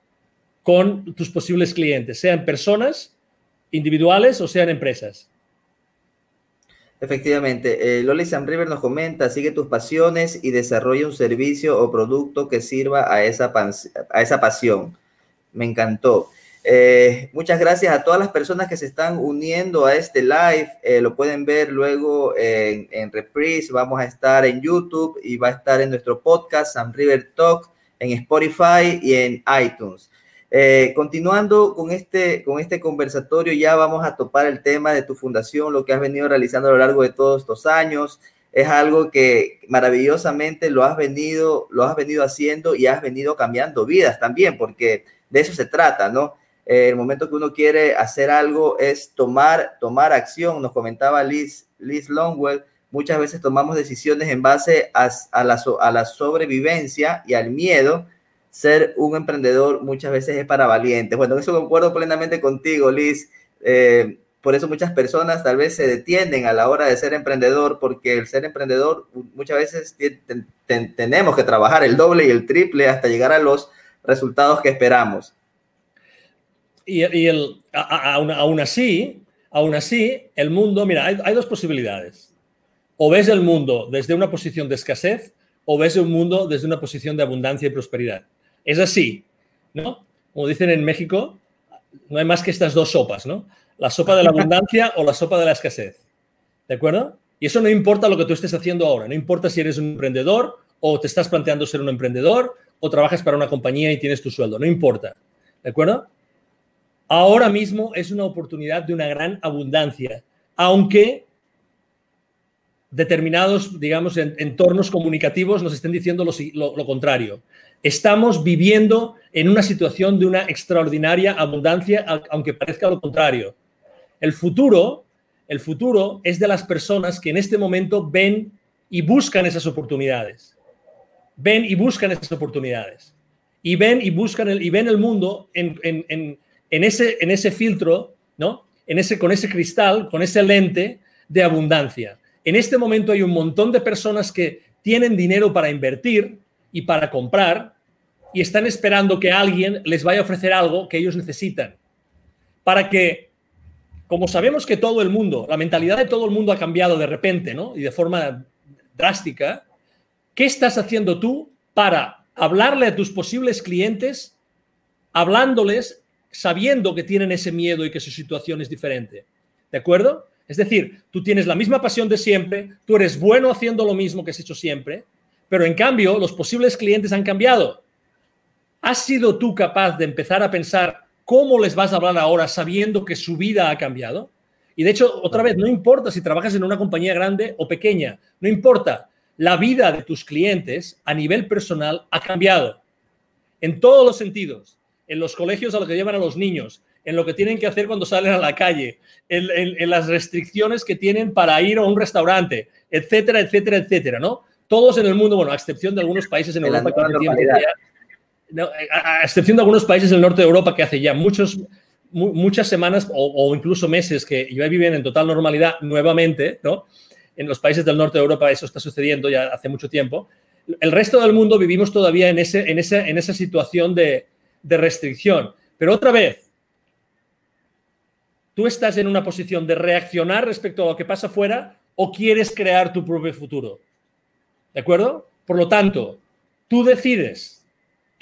con tus posibles clientes, sean personas individuales o sean empresas. Efectivamente, eh, Loli Sam River nos comenta, sigue tus pasiones y desarrolla un servicio o producto que sirva a esa, a esa pasión. Me encantó. Eh, muchas gracias a todas las personas que se están uniendo a este live. Eh, lo pueden ver luego en, en, reprise. Vamos a estar en YouTube y va a estar en nuestro podcast, Sam River Talk, en Spotify y en iTunes. Eh, continuando con este, con este conversatorio, ya vamos a topar el tema de tu fundación, lo que has venido realizando a lo largo de todos estos años. Es algo que maravillosamente lo has venido, lo has venido haciendo y has venido cambiando vidas también, porque de eso se trata, ¿no? Eh, el momento que uno quiere hacer algo es tomar, tomar acción. Nos comentaba Liz, Liz Longwell, muchas veces tomamos decisiones en base a, a, a la sobrevivencia y al miedo ser un emprendedor muchas veces es para valientes. Bueno, eso concuerdo plenamente contigo, Liz. Eh, por eso muchas personas tal vez se detienen a la hora de ser emprendedor, porque el ser emprendedor muchas veces tenemos que trabajar el doble y el triple hasta llegar a los resultados que esperamos. Y, el, aún, así, aún así, el mundo, mira, hay, hay dos posibilidades. O ves el mundo desde una posición de escasez o ves el mundo desde una posición de abundancia y prosperidad. Es así, ¿no? Como dicen en México, no hay más que estas dos sopas, ¿no? La sopa de la abundancia o la sopa de la escasez. ¿De acuerdo? Y eso no importa lo que tú estés haciendo ahora, no importa si eres un emprendedor o te estás planteando ser un emprendedor o trabajas para una compañía y tienes tu sueldo, no importa. ¿De acuerdo? Ahora mismo es una oportunidad de una gran abundancia, aunque determinados, digamos, entornos comunicativos nos estén diciendo lo, contrario. Estamos viviendo en una situación de una extraordinaria abundancia, aunque parezca lo contrario. El futuro, el futuro es de las personas que en este momento ven y buscan esas oportunidades. Ven y buscan esas oportunidades. Y ven y buscan el, y ven el mundo en, ese, en ese filtro, ¿no? En ese, con ese cristal, con ese lente de abundancia. En este momento hay un montón de personas que tienen dinero para invertir y para comprar y están esperando que alguien les vaya a ofrecer algo que ellos necesitan. Para que, como sabemos que todo el mundo, la mentalidad de todo el mundo ha cambiado de repente, ¿no? Y de forma drástica, ¿qué estás haciendo tú para hablarle a tus posibles clientes, hablándoles, sabiendo que tienen ese miedo y que su situación es diferente? ¿De acuerdo? Es decir, tú tienes la misma pasión de siempre, tú eres bueno haciendo lo mismo que has hecho siempre, pero en cambio los posibles clientes han cambiado. ¿Has sido tú capaz de empezar a pensar cómo les vas a hablar ahora sabiendo que su vida ha cambiado? Y de hecho, otra vez, no importa si trabajas en una compañía grande o pequeña, no importa. La vida de tus clientes a nivel personal ha cambiado. En todos los sentidos. En los colegios a lo que llevan a los niños, en lo que tienen que hacer cuando salen a la calle, en, las restricciones que tienen para ir a un restaurante, etcétera, etcétera, etcétera, ¿no? Todos en el mundo, bueno, a excepción de algunos países en Europa que tiempo a, excepción de algunos países del norte de Europa que hace ya muchos, muchas semanas o, incluso meses que ya viven en total normalidad nuevamente, ¿no? En los países del norte de Europa eso está sucediendo ya hace mucho tiempo. El resto del mundo vivimos todavía en, ese, en, ese, en esa situación de, de restricción. Pero otra vez, ¿Tú estás en una posición de reaccionar respecto a lo que pasa afuera o quieres crear tu propio futuro? ¿De acuerdo? Por lo tanto, tú decides,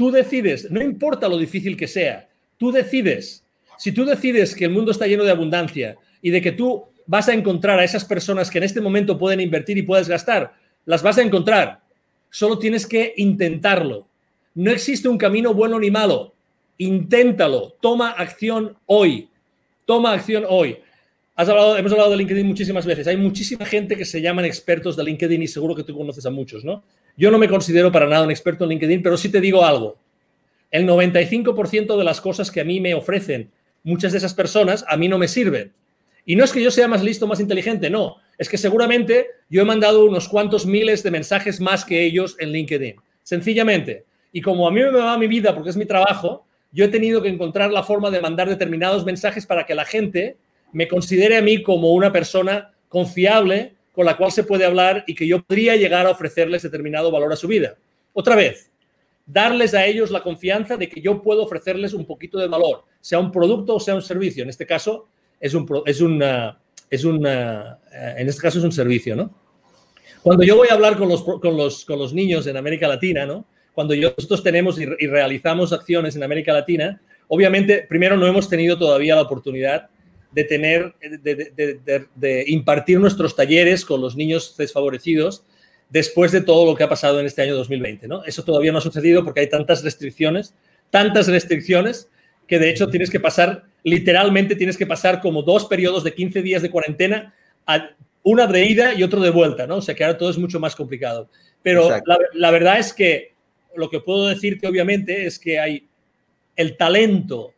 tú decides, no importa lo difícil que sea, tú decides. Si tú decides que el mundo está lleno de abundancia y de que tú vas a encontrar a esas personas que en este momento pueden invertir y puedes gastar, las vas a encontrar. Solo tienes que intentarlo. No existe un camino bueno ni malo. Inténtalo. Toma acción hoy. Toma acción hoy. Has hablado, hemos hablado de LinkedIn muchísimas veces. Hay muchísima gente que se llaman expertos de LinkedIn y seguro que tú conoces a muchos, ¿no? Yo no me considero para nada un experto en LinkedIn, pero sí te digo algo. El 95% de las cosas que a mí me ofrecen muchas de esas personas a mí no me sirven. Y no es que yo sea más listo, más inteligente, no. Es que seguramente yo he mandado unos cuantos miles de mensajes más que ellos en LinkedIn. Sencillamente. Y como a mí me va mi vida porque es mi trabajo, yo he tenido que encontrar la forma de mandar determinados mensajes para que la gente me considere a mí como una persona confiable con la cual se puede hablar y que yo podría llegar a ofrecerles determinado valor a su vida. Otra vez, darles a ellos la confianza de que yo puedo ofrecerles un poquito de valor, sea un producto o sea un servicio. En este caso es un, es una, es una, eh, en este caso es un servicio, ¿no? Cuando yo voy a hablar con los, con los, con los niños en América Latina, ¿no? Cuando nosotros tenemos y, realizamos acciones en América Latina, obviamente, primero no hemos tenido todavía la oportunidad de tener, de, impartir nuestros talleres con los niños desfavorecidos después de todo lo que ha pasado en este año 2020. ¿no? Eso todavía no ha sucedido porque hay tantas restricciones, tantas restricciones, que de hecho tienes que pasar, literalmente tienes que pasar como dos periodos de 15 días de cuarentena, una de ida y otro de vuelta, ¿no? O sea que ahora todo es mucho más complicado. Pero la, la verdad es que lo que puedo decirte obviamente es que hay el talento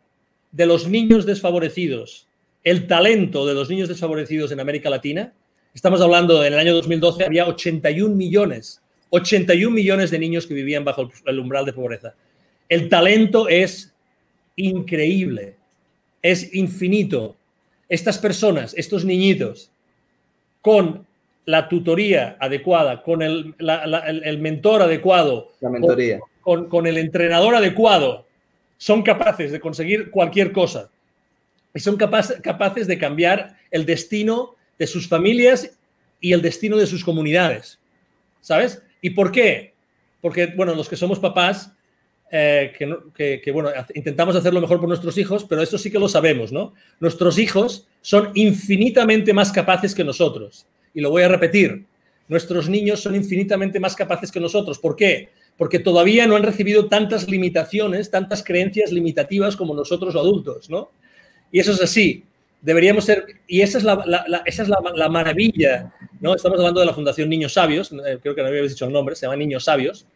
de los niños desfavorecidos el talento de los niños desfavorecidos en América Latina, estamos hablando en el año 2012 había 81 millones, 81 millones de niños que vivían bajo el umbral de pobreza. El talento es increíble, es infinito. Estas personas, estos niñitos, con la tutoría adecuada, con el, mentor adecuado, la mentoría. Con, con el entrenador adecuado, son capaces de conseguir cualquier cosa y son capaces de cambiar el destino de sus familias y el destino de sus comunidades. ¿Sabes? ¿Y por qué? Porque, bueno, los que somos papás, eh, que, bueno, intentamos hacer lo mejor por nuestros hijos, pero eso sí que lo sabemos, ¿no? Nuestros hijos son infinitamente más capaces que nosotros. Y lo voy a repetir, nuestros niños son infinitamente más capaces que nosotros. ¿Por qué? Porque todavía no han recibido tantas limitaciones, tantas creencias limitativas como nosotros adultos, ¿no? Y eso es así. Deberíamos ser, y esa es la, esa es la, maravilla, ¿no? Estamos hablando de la Fundación Niños Sabios, eh, creo que no habéis dicho el nombre, se llama Niños Sabios.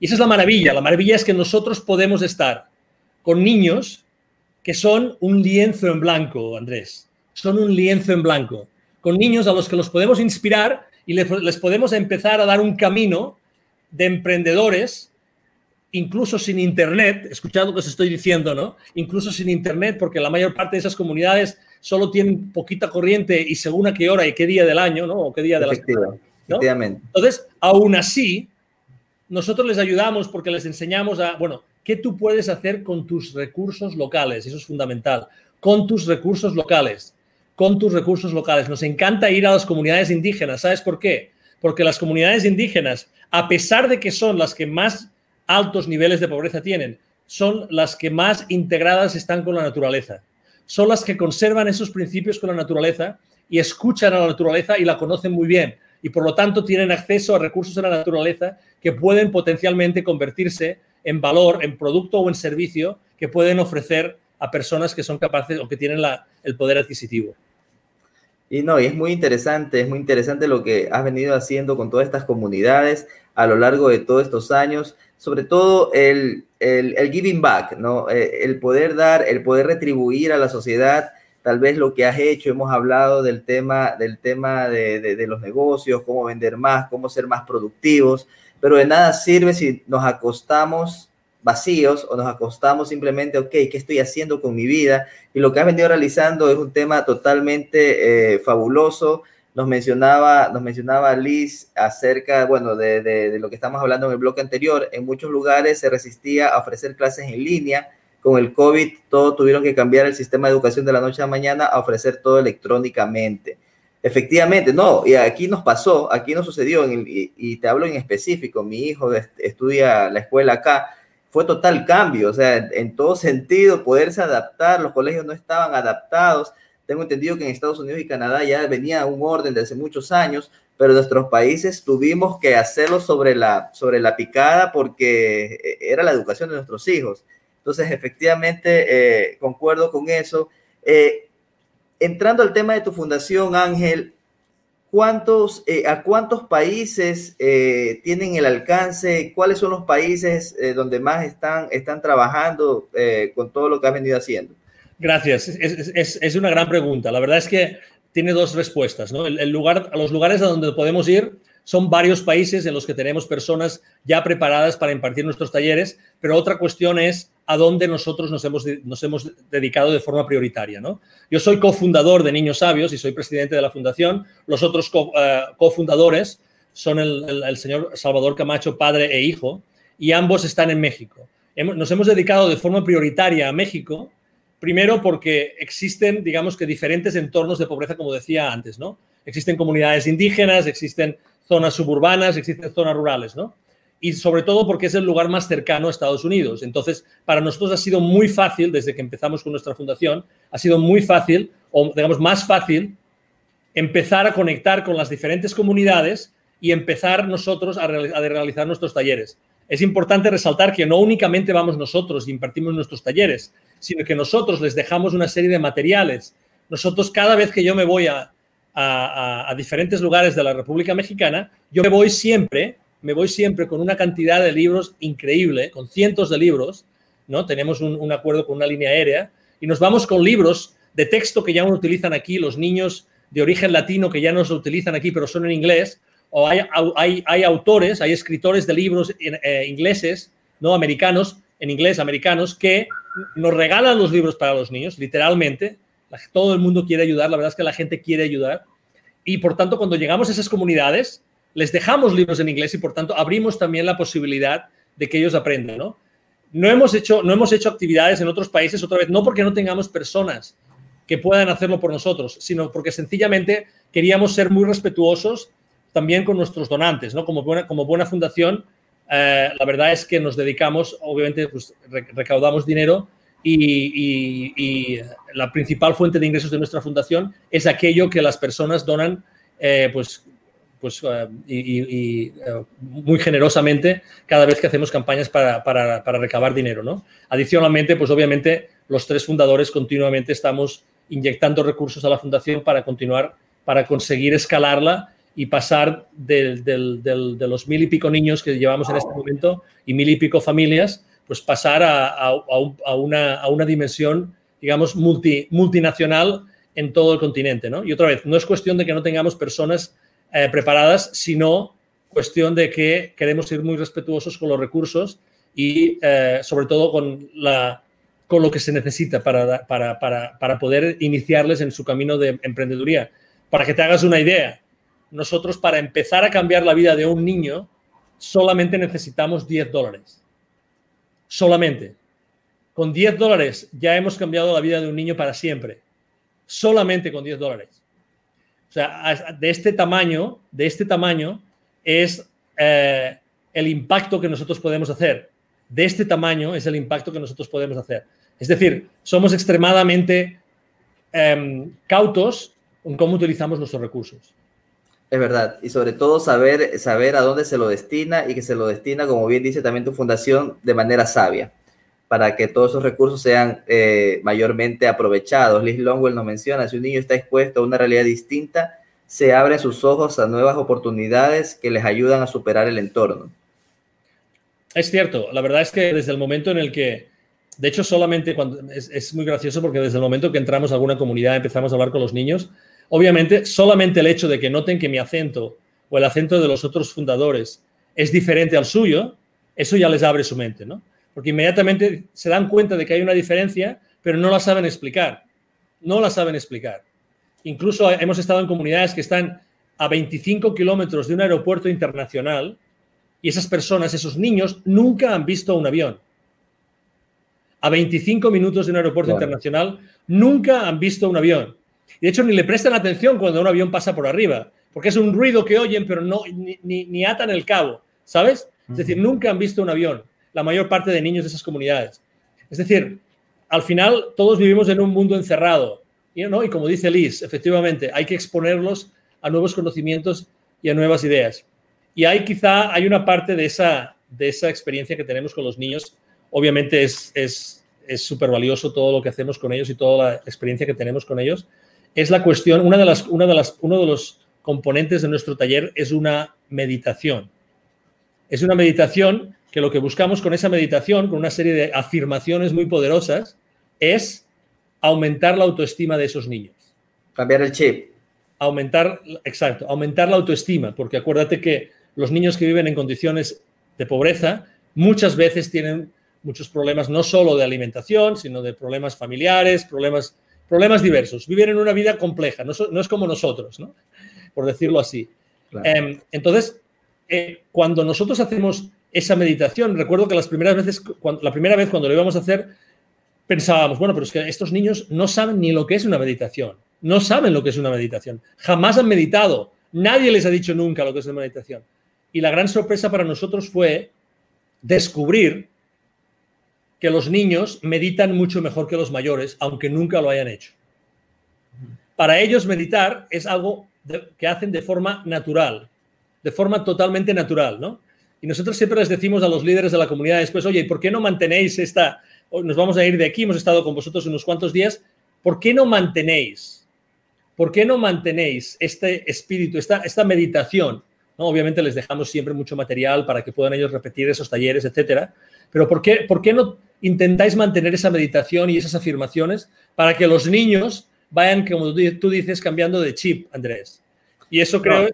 Y esa es la maravilla. La maravilla es que nosotros podemos estar con niños que son un lienzo en blanco, Andrés. Son un lienzo en blanco. Con niños a los que los podemos inspirar y les, les podemos empezar a dar un camino de emprendedores incluso sin Internet, escuchad lo que os estoy diciendo, ¿no? Incluso sin Internet, porque la mayor parte de esas comunidades solo tienen poquita corriente y según a qué hora y qué día del año, ¿no? O qué día de la semana. Entonces, aún así, nosotros les ayudamos porque les enseñamos a, bueno, ¿qué tú puedes hacer con tus recursos locales? Eso es fundamental. Con tus recursos locales. Con tus recursos locales. Nos encanta ir a las comunidades indígenas. ¿Sabes por qué? Porque las comunidades indígenas, a pesar de que son las que más altos niveles de pobreza tienen, son las que más integradas están con la naturaleza. Son las que conservan esos principios con la naturaleza y escuchan a la naturaleza y la conocen muy bien. Y por lo tanto tienen acceso a recursos de la naturaleza que pueden potencialmente convertirse en valor, en producto o en servicio que pueden ofrecer a personas que son capaces o que tienen el poder adquisitivo. Y no, y es muy interesante, es muy interesante lo que has venido haciendo con todas estas comunidades a lo largo de todos estos años sobre todo el, el, giving back, ¿no? Eh, el poder dar, el poder retribuir a la sociedad tal vez lo que has hecho. Hemos hablado del tema, del tema de, de, los negocios, cómo vender más, cómo ser más productivos, pero de nada sirve si nos acostamos vacíos o nos acostamos simplemente, ok, ¿qué estoy haciendo con mi vida? Y lo que has venido realizando es un tema totalmente eh, fabuloso nos mencionaba, nos mencionaba Liz acerca, bueno, de, de, lo que estamos hablando en el bloque anterior. En muchos lugares se resistía a ofrecer clases en línea. Con el COVID, todos tuvieron que cambiar el sistema de educación de la noche a la mañana a ofrecer todo electrónicamente. Efectivamente, no, y aquí nos pasó, aquí nos sucedió, y, y, te hablo en específico, mi hijo estudia la escuela acá, fue total cambio, o sea, en, todo sentido, poderse adaptar, los colegios no estaban adaptados. Tengo entendido que en Estados Unidos y Canadá ya venía un orden desde muchos años, pero nuestros países tuvimos que hacerlo sobre la, sobre la picada porque eh, era la educación de nuestros hijos. Entonces, efectivamente, eh, concuerdo con eso. Eh, entrando al tema de tu fundación, Ángel, ¿cuántos, ¿a cuántos países tienen el alcance? ¿Cuáles son los países donde más están, están trabajando con todo lo que has venido haciendo? Gracias. Es, una gran pregunta. La verdad es que tiene dos respuestas. ¿no? Los lugares a donde podemos ir son varios países en los que tenemos personas ya preparadas para impartir nuestros talleres, pero otra cuestión es a dónde nosotros nos hemos, dedicado de forma prioritaria. Yo soy cofundador de Niños Sabios y soy presidente de la fundación. Los otros eh, cofundadores son el, señor Salvador Camacho, padre e hijo, y ambos están en México. nos hemos dedicado de forma prioritaria a México Primero porque existen, digamos que diferentes entornos de pobreza, como decía antes, ¿no? Existen comunidades indígenas, existen zonas suburbanas, existen zonas rurales, ¿no? Y sobre todo porque es el lugar más cercano a Estados Unidos. Entonces, para nosotros ha sido muy fácil, desde que empezamos con nuestra fundación, ha sido muy fácil, o digamos más fácil, empezar a conectar con las diferentes comunidades y empezar nosotros a, realizar nuestros talleres. Es importante resaltar que no únicamente vamos nosotros y impartimos nuestros talleres, sino que nosotros les dejamos una serie de materiales. Nosotros cada vez que yo me voy a, a, diferentes lugares de la República Mexicana, yo me voy siempre, me voy siempre con una cantidad de libros increíble, con cientos de libros, ¿no? Tenemos un, acuerdo con una línea aérea y nos vamos con libros de texto que ya no utilizan aquí los niños de origen latino que ya no se utilizan aquí, pero son en inglés, o hay, hay, hay autores, hay escritores de libros eh, ingleses, no americanos, en inglés, americanos, que nos regalan los libros para los niños, literalmente. Todo el mundo quiere ayudar, la verdad es que la gente quiere ayudar. Y por tanto, cuando llegamos a esas comunidades, les dejamos libros en inglés y por tanto abrimos también la posibilidad de que ellos aprendan, ¿no? No hemos hecho, no hemos hecho actividades en otros países otra vez, no porque no tengamos personas que puedan hacerlo por nosotros, sino porque sencillamente queríamos ser muy respetuosos también con nuestros donantes, ¿no? Como buena, como buena fundación, eh, la verdad es que nos dedicamos, obviamente, pues recaudamos dinero y, la principal fuente de ingresos de nuestra fundación es aquello que las personas donan, eh, pues, pues eh, y, muy generosamente cada vez que hacemos campañas para, para, para, recabar dinero, ¿no? Adicionalmente, pues obviamente los tres fundadores continuamente estamos inyectando recursos a la fundación para continuar, para conseguir escalarla y pasar de, los mil y pico niños que llevamos en este momento y mil y pico familias, pues pasar a, una, dimensión, digamos, multi, multinacional en todo el continente. ¿no? Y otra vez, no es cuestión de que no tengamos personas eh, preparadas, sino cuestión de que queremos ser muy respetuosos con los recursos y eh, sobre todo con, la, con lo que se necesita para, para, para poder iniciarles en su camino de emprendeduría. Para que te hagas una idea, nosotros para empezar a cambiar la vida de un niño solamente necesitamos 10 dólares. Solamente. Con 10 dólares ya hemos cambiado la vida de un niño para siempre. Solamente con 10 dólares. O sea, de este tamaño, de este tamaño es eh, el impacto que nosotros podemos hacer. De este tamaño es el impacto que nosotros podemos hacer. Es decir, somos extremadamente em, cautos en cómo utilizamos nuestros recursos. Es verdad, y sobre todo saber, saber a dónde se lo destina y que se lo destina, como bien dice también tu fundación, de manera sabia, para que todos esos recursos sean eh, mayormente aprovechados. Liz Longwell nos menciona, si un niño está expuesto a una realidad distinta, se abren sus ojos a nuevas oportunidades que les ayudan a superar el entorno. Es cierto, la verdad es que desde el momento en el que, de hecho solamente cuando, es, es muy gracioso porque desde el momento que entramos a alguna comunidad empezamos a hablar con los niños, Obviamente, solamente el hecho de que noten que mi acento o el acento de los otros fundadores es diferente al suyo, eso ya les abre su mente, ¿no? Porque inmediatamente se dan cuenta de que hay una diferencia, pero no la saben explicar. No la saben explicar. Incluso hemos estado en comunidades que están a 25 kilómetros de un aeropuerto internacional y esas personas, esos niños, nunca han visto un avión. A 25 minutos de un aeropuerto internacional, nunca han visto un avión. Y de hecho ni le prestan atención cuando un avión pasa por arriba, porque es un ruido que oyen, pero no, ni, ni, atan el cabo, ¿sabes? Es decir, nunca han visto un avión. la mayor parte de niños de esas comunidades. Es decir, al final todos vivimos en un mundo encerrado. Y, ¿no? y como dice Liz, efectivamente, hay que exponerlos a nuevos conocimientos y a nuevas ideas. Y hay quizá, hay una parte de esa, de esa experiencia que tenemos con los niños. Obviamente es súper valioso todo lo que hacemos con ellos y toda la experiencia que tenemos con ellos. Es la cuestión, una de las, una de las, uno de los componentes de nuestro taller es una meditación. Es una meditación que lo que buscamos con esa meditación, con una serie de afirmaciones muy poderosas, es aumentar la autoestima de esos niños. Cambiar el chip. Aumentar, exacto, aumentar la autoestima, porque acuérdate que los niños que viven en condiciones de pobreza muchas veces tienen muchos problemas, no solo de alimentación, sino de problemas familiares, problemas, problemas diversos. Viven en una vida compleja, no, es como nosotros, ¿no? por decirlo así. Em, entonces, eh, cuando nosotros hacemos esa meditación, recuerdo que las primeras veces, la primera vez cuando lo íbamos a hacer, pensábamos, bueno, pero es que estos niños no saben ni lo que es una meditación, no saben lo que es una meditación, jamás han meditado, nadie les ha dicho nunca lo que es una meditación. Y la gran sorpresa para nosotros fue descubrir que los niños meditan mucho mejor que los mayores, aunque nunca lo hayan hecho. Para ellos meditar es algo que hacen de forma natural, de forma totalmente natural, ¿no? Y nosotros siempre les decimos a los líderes de la comunidad después, oye, ¿por qué no mantenéis esta, nos vamos a ir de aquí, hemos estado con vosotros unos cuantos días, ¿por qué no mantenéis, por qué no mantenéis este espíritu, esta, esta meditación? ¿No? Obviamente les dejamos siempre mucho material para que puedan ellos repetir esos talleres, etcétera, pero ¿por qué, por qué no intentáis mantener esa meditación y esas afirmaciones para que los niños vayan, como tú dices, cambiando de chip, Andrés? Y eso creo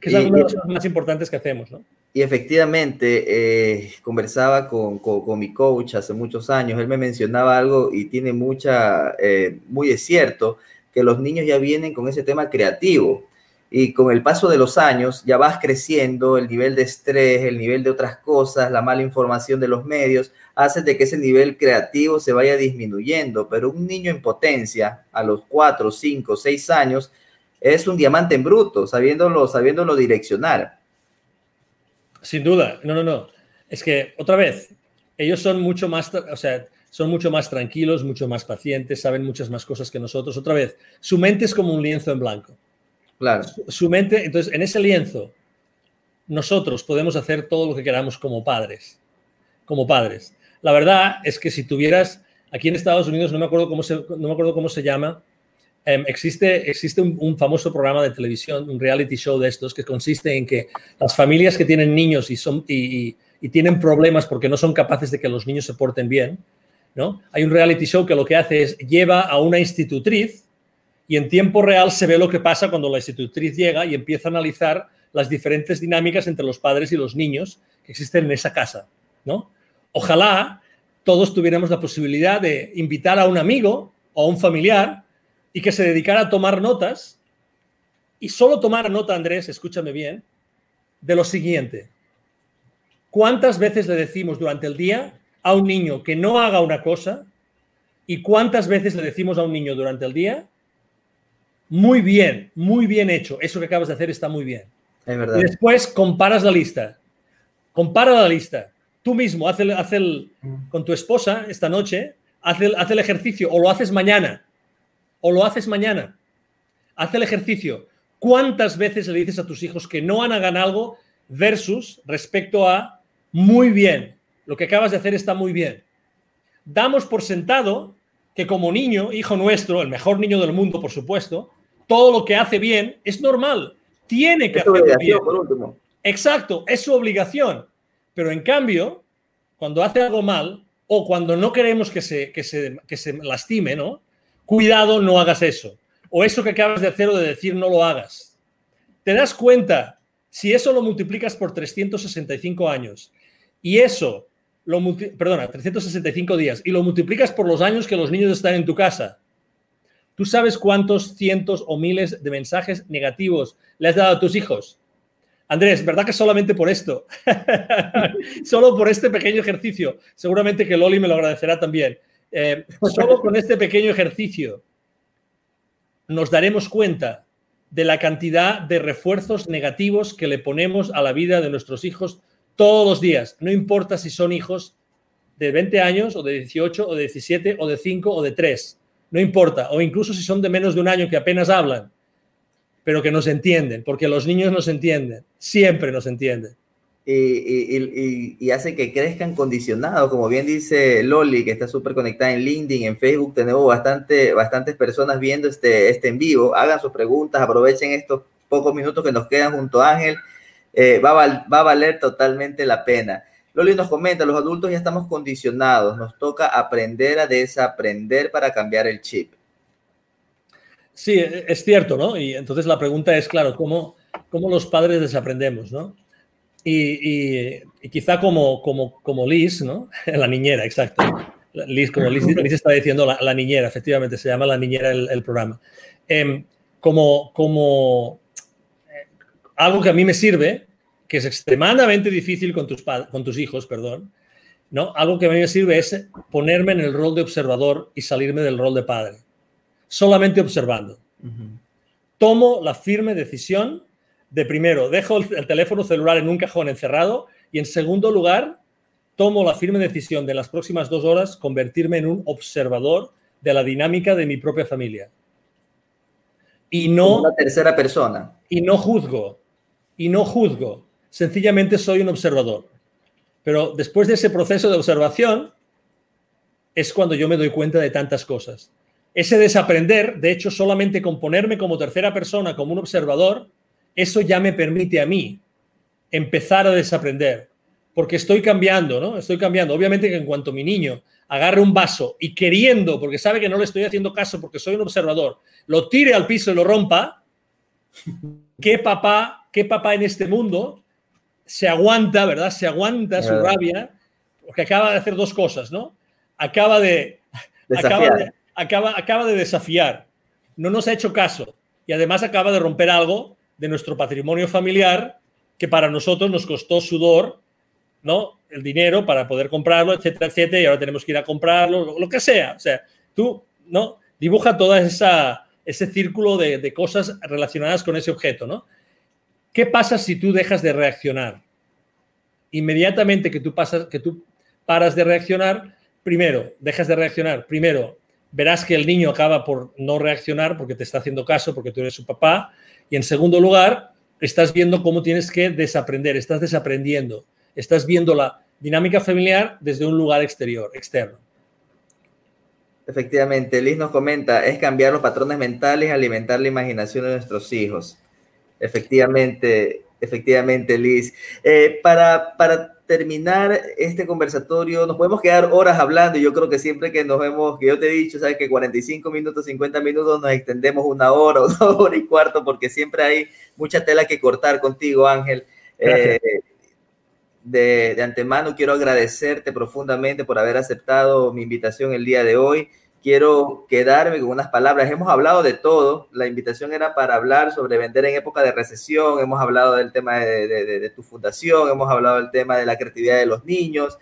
que es algo de las cosas más importantes que hacemos, ¿no? Y efectivamente, eh, conversaba con, con, mi coach hace muchos años, él me mencionaba algo y tiene mucha, eh, muy de cierto, que los niños ya vienen con ese tema creativo y con el paso de los años ya vas creciendo, el nivel de estrés, el nivel de otras cosas, la mala información de los medios, hace de que ese nivel creativo se vaya disminuyendo, pero un niño en potencia a los 4, 5, 6 años es un diamante en bruto, sabiéndolo, sabiéndolo direccionar. Sin duda, no, no, no. Es que, otra vez, ellos son mucho más, o sea, son mucho más tranquilos, mucho más pacientes, saben muchas más cosas que nosotros. Otra vez, su mente es como un lienzo en blanco. Su, mente, entonces, en ese lienzo, nosotros podemos hacer todo lo que queramos como padres. Como padres. La verdad es que si tuvieras, aquí en Estados Unidos, no me acuerdo cómo se, no me acuerdo cómo se llama, Em, existe, existe un, famoso programa de televisión, un reality show de estos, que consiste en que las familias que tienen niños y, son, y, tienen problemas porque no son capaces de que los niños se porten bien, ¿no? Hay un reality show que lo que hace es lleva a una institutriz y en tiempo real se ve lo que pasa cuando la institutriz llega y empieza a analizar las diferentes dinámicas entre los padres y los niños que existen en esa casa, ¿no? Ojalá todos tuviéramos la posibilidad de invitar a un amigo o a un familiar y que se dedicara a tomar notas y solo tomar nota, Andrés, escúchame bien, de lo siguiente. ¿Cuántas veces le decimos durante el día a un niño que no haga una cosa y cuántas veces le decimos a un niño durante el día, muy bien, muy bien hecho, eso que acabas de hacer está muy bien. Es verdad. Y después comparas la lista. Compara la lista. Tú mismo, haz el, con tu esposa esta noche, haz haz el ejercicio o lo haces mañana o lo haces mañana. Haz el ejercicio. ¿Cuántas veces le dices a tus hijos que no hagan algo versus respecto a muy bien? Lo que acabas de hacer está muy bien. Damos por sentado que como niño, hijo nuestro, el mejor niño del mundo, por supuesto, todo lo que hace bien es normal. Tiene que hacerlo bien. Exacto, es su obligación. Pero en cambio, cuando hace algo mal o cuando no queremos que se, que se, que se lastime, ¿no? cuidado, no hagas eso. O eso que acabas de hacer o de decir, no lo hagas. Te das cuenta, si eso lo multiplicas por 365 años y eso, lo perdona, 365 días, y lo multiplicas por los años que los niños están en tu casa, ¿tú sabes cuántos cientos o miles de mensajes negativos le has dado a tus hijos? Andrés, ¿verdad que solamente por esto? Solo por este pequeño ejercicio. Seguramente que Loli me lo agradecerá también. Eh, solo con este pequeño ejercicio nos daremos cuenta de la cantidad de refuerzos negativos que le ponemos a la vida de nuestros hijos todos los días, no importa si son hijos de 20 años o de 18 o de 17 o de 5 o de 3, no importa, o incluso si son de menos de un año que apenas hablan, pero que nos entienden, porque los niños nos entienden, siempre nos entienden. Y, hace que crezcan condicionados, como bien dice Loli, que está súper conectada en LinkedIn, en Facebook, tenemos bastante, bastantes personas viendo este, este en vivo. Hagan sus preguntas, aprovechen estos pocos minutos que nos quedan junto a Ángel. Eh, va, va a valer totalmente la pena. Loli nos comenta, los adultos ya estamos condicionados, nos toca aprender a desaprender para cambiar el chip. Sí, es cierto, ¿no? Y entonces la pregunta es, claro, ¿cómo, cómo los padres desaprendemos, ¿no? Y, quizá como, como, como Liz, ¿no? La niñera, exacto. Liz, como Liz, está diciendo, la, niñera, efectivamente, se llama la niñera el, programa. Em, como, como algo que a mí me sirve que es extremadamente difícil con tus, con tus hijos, perdón, ¿no? Algo que a mí me sirve es ponerme en el rol de observador y salirme del rol de padre. Solamente observando. Tomo la firme decisión de primero, dejo el, teléfono celular en un cajón encerrado y en segundo lugar, tomo la firme decisión de las próximas dos horas convertirme en un observador de la dinámica de mi propia familia. Y no... Una tercera persona. Y no juzgo. Y no juzgo sencillamente soy un observador. Pero después de ese proceso de observación es cuando yo me doy cuenta de tantas cosas. Ese desaprender, de hecho, solamente con ponerme como tercera persona, como un observador, eso ya me permite a mí empezar a desaprender. Porque estoy cambiando, ¿no? Estoy cambiando. Obviamente que en cuanto mi niño agarre un vaso y queriendo, porque sabe que no le estoy haciendo caso porque soy un observador, lo tire al piso y lo rompa, ¿qué papá, qué papá en este mundo se aguanta, ¿verdad? Se aguanta su rabia, porque acaba de hacer dos cosas, ¿no? Acaba de, acaba acaba, de desafiar, no nos ha hecho caso y además acaba de romper algo de nuestro patrimonio familiar que para nosotros nos costó sudor, ¿no? El dinero para poder comprarlo, etcétera, etcétera, y ahora tenemos que ir a comprarlo, lo, que sea. O sea, tú, ¿no? Dibuja todo esa, ese círculo de, de cosas relacionadas con ese objeto, ¿no? ¿Qué pasa si tú dejas de reaccionar? Inmediatamente que tú, pasas, que tú paras de reaccionar, primero, dejas de reaccionar, primero, verás que el niño acaba por no reaccionar porque te está haciendo caso, porque tú eres su papá, y en segundo lugar, estás viendo cómo tienes que desaprender, estás desaprendiendo, estás viendo la dinámica familiar desde un lugar exterior, externo. Efectivamente, Liz nos comenta, es cambiar los patrones mentales, alimentar la imaginación de nuestros hijos. Efectivamente, efectivamente, Liz. Eh, para, para terminar este conversatorio, nos podemos quedar horas hablando. Yo creo que siempre que nos vemos, que yo te he dicho, sabes que 45 minutos, 50 minutos, nos extendemos una hora o dos horas y cuarto, porque siempre hay mucha tela que cortar contigo, Ángel. Eh, de, de antemano quiero agradecerte profundamente por haber aceptado mi invitación el día de hoy quiero quedarme con unas palabras. Hemos hablado de todo. La invitación era para hablar sobre vender en época de recesión. Hemos hablado del tema de, tu fundación. Hemos hablado del tema de la creatividad de los niños.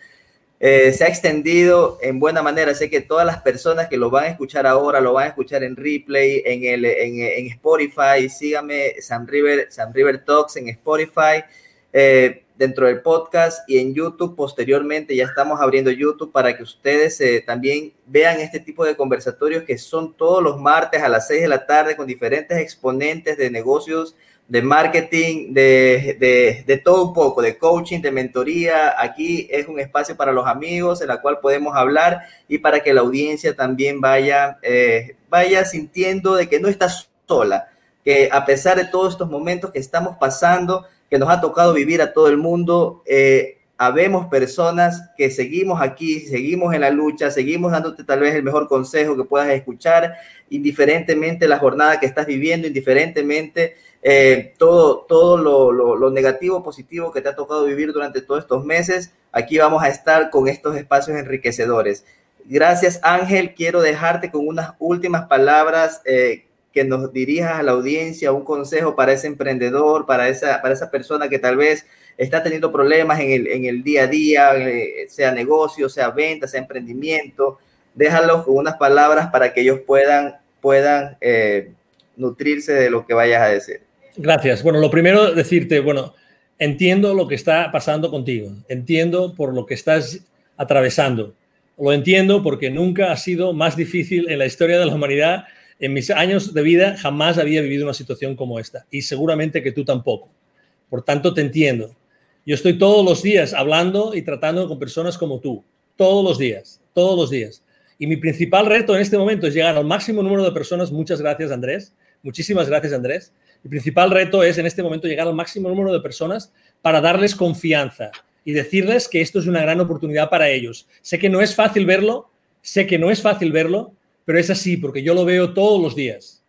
Eh, se ha extendido en buena manera. Sé que todas las personas que lo van a escuchar ahora lo van a escuchar en replay, en, el, en, Spotify. Síganme Sam River, Sam River Talks en Spotify. Eh, dentro del podcast y en YouTube posteriormente. Ya estamos abriendo YouTube para que ustedes eh, también vean este tipo de conversatorios que son todos los martes a las 6 de la tarde con diferentes exponentes de negocios, de marketing, de, de, todo un poco, de coaching, de mentoría. Aquí es un espacio para los amigos en la cual podemos hablar y para que la audiencia también vaya, eh, vaya sintiendo de que no está sola, que a pesar de todos estos momentos que estamos pasando, que nos ha tocado vivir a todo el mundo. Eh, habemos personas que seguimos aquí, seguimos en la lucha, seguimos dándote tal vez el mejor consejo que puedas escuchar, indiferentemente la jornada que estás viviendo, indiferentemente eh, todo, todo lo, lo, negativo, positivo que te ha tocado vivir durante todos estos meses. Aquí vamos a estar con estos espacios enriquecedores. Gracias Ángel, quiero dejarte con unas últimas palabras eh, que nos dirijas a la audiencia un consejo para ese emprendedor, para esa, para esa persona que tal vez está teniendo problemas en el, en el día a día, eh, sea negocio, sea venta, sea emprendimiento. Déjalos con unas palabras para que ellos puedan, puedan eh, nutrirse de lo que vayas a decir. Gracias. Bueno, lo primero decirte, bueno, entiendo lo que está pasando contigo, entiendo por lo que estás atravesando. Lo entiendo porque nunca ha sido más difícil en la historia de la humanidad. En mis años de vida jamás había vivido una situación como esta y seguramente que tú tampoco. Por tanto, te entiendo. Yo estoy todos los días hablando y tratando con personas como tú, todos los días, todos los días. Y mi principal reto en este momento es llegar al máximo número de personas. Muchas gracias, Andrés. Muchísimas gracias, Andrés. Mi principal reto es en este momento llegar al máximo número de personas para darles confianza y decirles que esto es una gran oportunidad para ellos. Sé que no es fácil verlo, sé que no es fácil verlo, pero es así porque yo lo veo todos los días,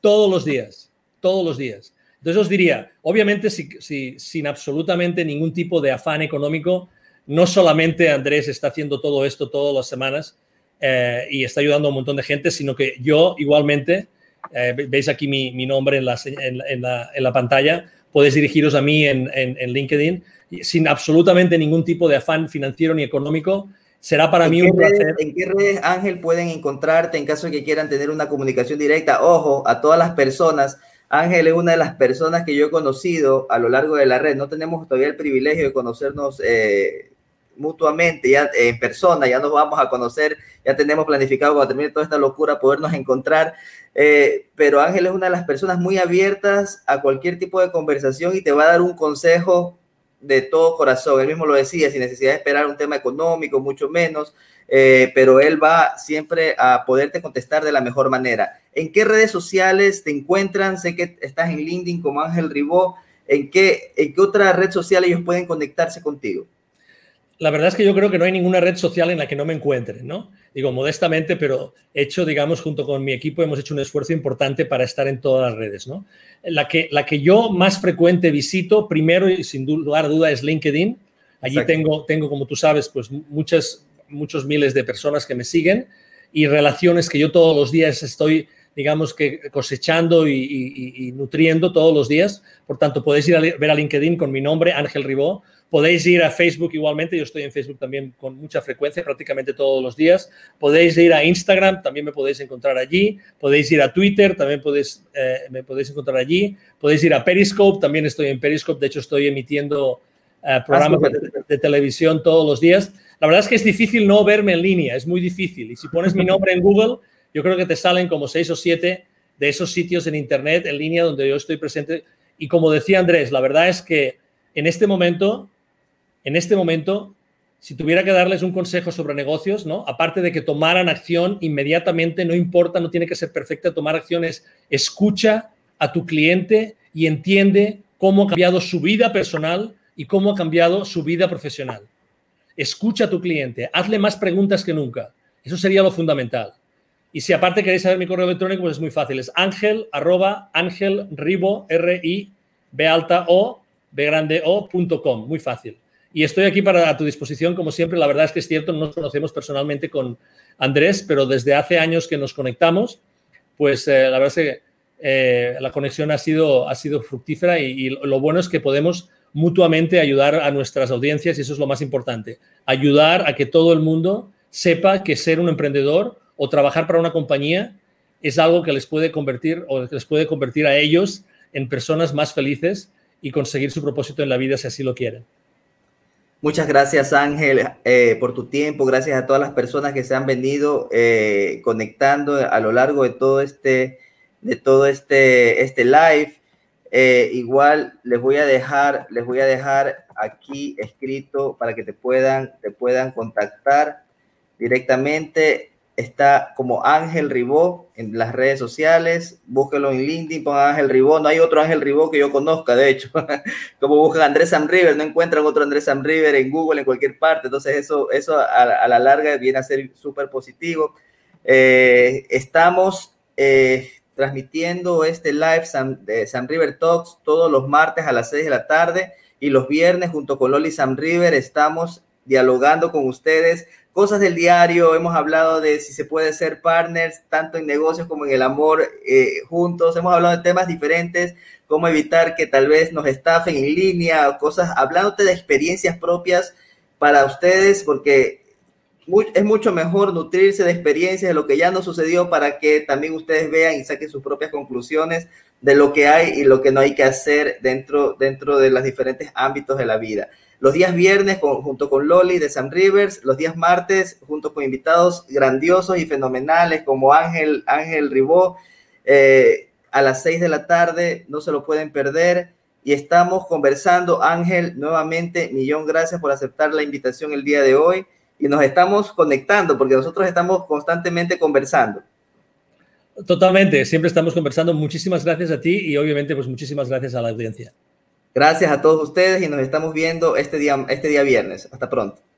todos los días, todos los días. Entonces os diría, obviamente si, sin absolutamente ningún tipo de afán económico, no solamente Andrés está haciendo todo esto todas las semanas eh, y está ayudando a un montón de gente, sino que yo igualmente eh, veis aquí mi, nombre en la, pantalla, podéis dirigiros a mí en, LinkedIn sin absolutamente ningún tipo de afán financiero ni económico. Será para mí un placer. ¿En qué redes, Ángel, pueden encontrarte en caso de que quieran tener una comunicación directa? Ojo, a todas las personas. Ángel es una de las personas que yo he conocido a lo largo de la red. No tenemos todavía el privilegio de conocernos eh, mutuamente, ya en persona, ya nos vamos a conocer, ya tenemos planificado cuando termine toda esta locura podernos encontrar. Eh, pero Ángel es una de las personas muy abiertas a cualquier tipo de conversación y te va a dar un consejo de todo corazón. Él mismo lo decía, sin necesidad de esperar un tema económico, mucho menos, eh, pero él va siempre a poderte contestar de la mejor manera. ¿En qué redes sociales te encuentran? Sé que estás en LinkedIn como Ángel Ribó. ¿En qué, ¿En qué otra red social ellos pueden conectarse contigo? la verdad es que yo creo que no hay ninguna red social en la que no me encuentre, ¿no? Digo, modestamente, pero hecho, digamos, junto con mi equipo hemos hecho un esfuerzo importante para estar en todas las redes, ¿no? La que, la que yo más frecuente visito, primero y sin lugar a duda, es LinkedIn. Allí tengo, tengo, como tú sabes, pues muchas, muchos miles de personas que me siguen y relaciones que yo todos los días estoy, digamos, que cosechando y, nutriendo todos los días. Por tanto, podéis ir a ver a LinkedIn con mi nombre, Ángel Ribó Podéis ir a Facebook igualmente, yo estoy en Facebook también con mucha frecuencia, prácticamente todos los días. Podéis ir a Instagram, también me podéis encontrar allí. Podéis ir a Twitter, también podéis, eh, me podéis encontrar allí. Podéis ir a Periscope, también estoy en Periscope, de hecho estoy emitiendo eh, programas de, televisión todos los días. La verdad es que es difícil no verme en línea, es muy difícil. Y si pones mi nombre en Google, yo creo que te salen como seis o siete de esos sitios en Internet, en línea, donde yo estoy presente. Y como decía Andrés, la verdad es que en este momento en este momento, si tuviera que darles un consejo sobre negocios, ¿no? Aparte de que tomaran acción inmediatamente, no importa, no tiene que ser perfecta, tomar acciones, escucha a tu cliente y entiende cómo ha cambiado su vida personal y cómo ha cambiado su vida profesional. Escucha a tu cliente, hazle más preguntas que nunca. Eso sería lo fundamental. Y si aparte queréis saber mi correo electrónico, pues es muy fácil. Es ángel arroba ángel ribo, R I B alta O, B grande O, punto com. Muy fácil. Y estoy aquí para a tu disposición, como siempre. La verdad es que es cierto, no nos conocemos personalmente con Andrés, pero desde hace años que nos conectamos, pues eh, la verdad es que eh, la conexión ha sido, ha sido fructífera y, lo bueno es que podemos mutuamente ayudar a nuestras audiencias y eso es lo más importante. Ayudar a que todo el mundo sepa que ser un emprendedor o trabajar para una compañía es algo que les puede convertir o les puede convertir a ellos en personas más felices y conseguir su propósito en la vida si así lo quieren. Muchas gracias Ángel eh, por tu tiempo, gracias a todas las personas que se han venido eh, conectando a lo largo de todo este, de todo este, este live. Eh, igual les voy a dejar, les voy a dejar aquí escrito para que te puedan, te puedan contactar directamente está como Ángel Ribó en las redes sociales, búsquelo en LinkedIn, pongan Ángel Ribó, no hay otro Ángel Ribó que yo conozca, de hecho, como buscan Andrés Sam River, no encuentran otro Andrés Sam River en Google, en cualquier parte, entonces eso, eso a, la larga viene a ser súper positivo. Eh, estamos eh, transmitiendo este live de Sam River Talks todos los martes a las 6 de la tarde. Y los viernes junto con Loli Sam River estamos dialogando con ustedes cosas del diario, hemos hablado de si se puede ser partners, tanto en negocios como en el amor, eh, juntos, hemos hablado de temas diferentes, cómo evitar que tal vez nos estafen en línea, cosas, hablándote de experiencias propias para ustedes, porque es mucho mejor nutrirse de experiencias de lo que ya no sucedió para que también ustedes vean y saquen sus propias conclusiones de lo que hay y lo que no hay que hacer dentro, dentro de los diferentes ámbitos de la vida. Los días viernes junto con Loli de Sam Rivers, los días martes junto con invitados grandiosos y fenomenales como Ángel, Ángel Ribó, eh, a las 6 de la tarde, no se lo pueden perder. Y estamos conversando, Ángel, nuevamente, millón gracias por aceptar la invitación el día de hoy. Y nos estamos conectando porque nosotros estamos constantemente conversando. Totalmente, siempre estamos conversando. Muchísimas gracias a ti y obviamente pues muchísimas gracias a la audiencia. Gracias a todos ustedes y nos estamos viendo este día, este día viernes. Hasta pronto.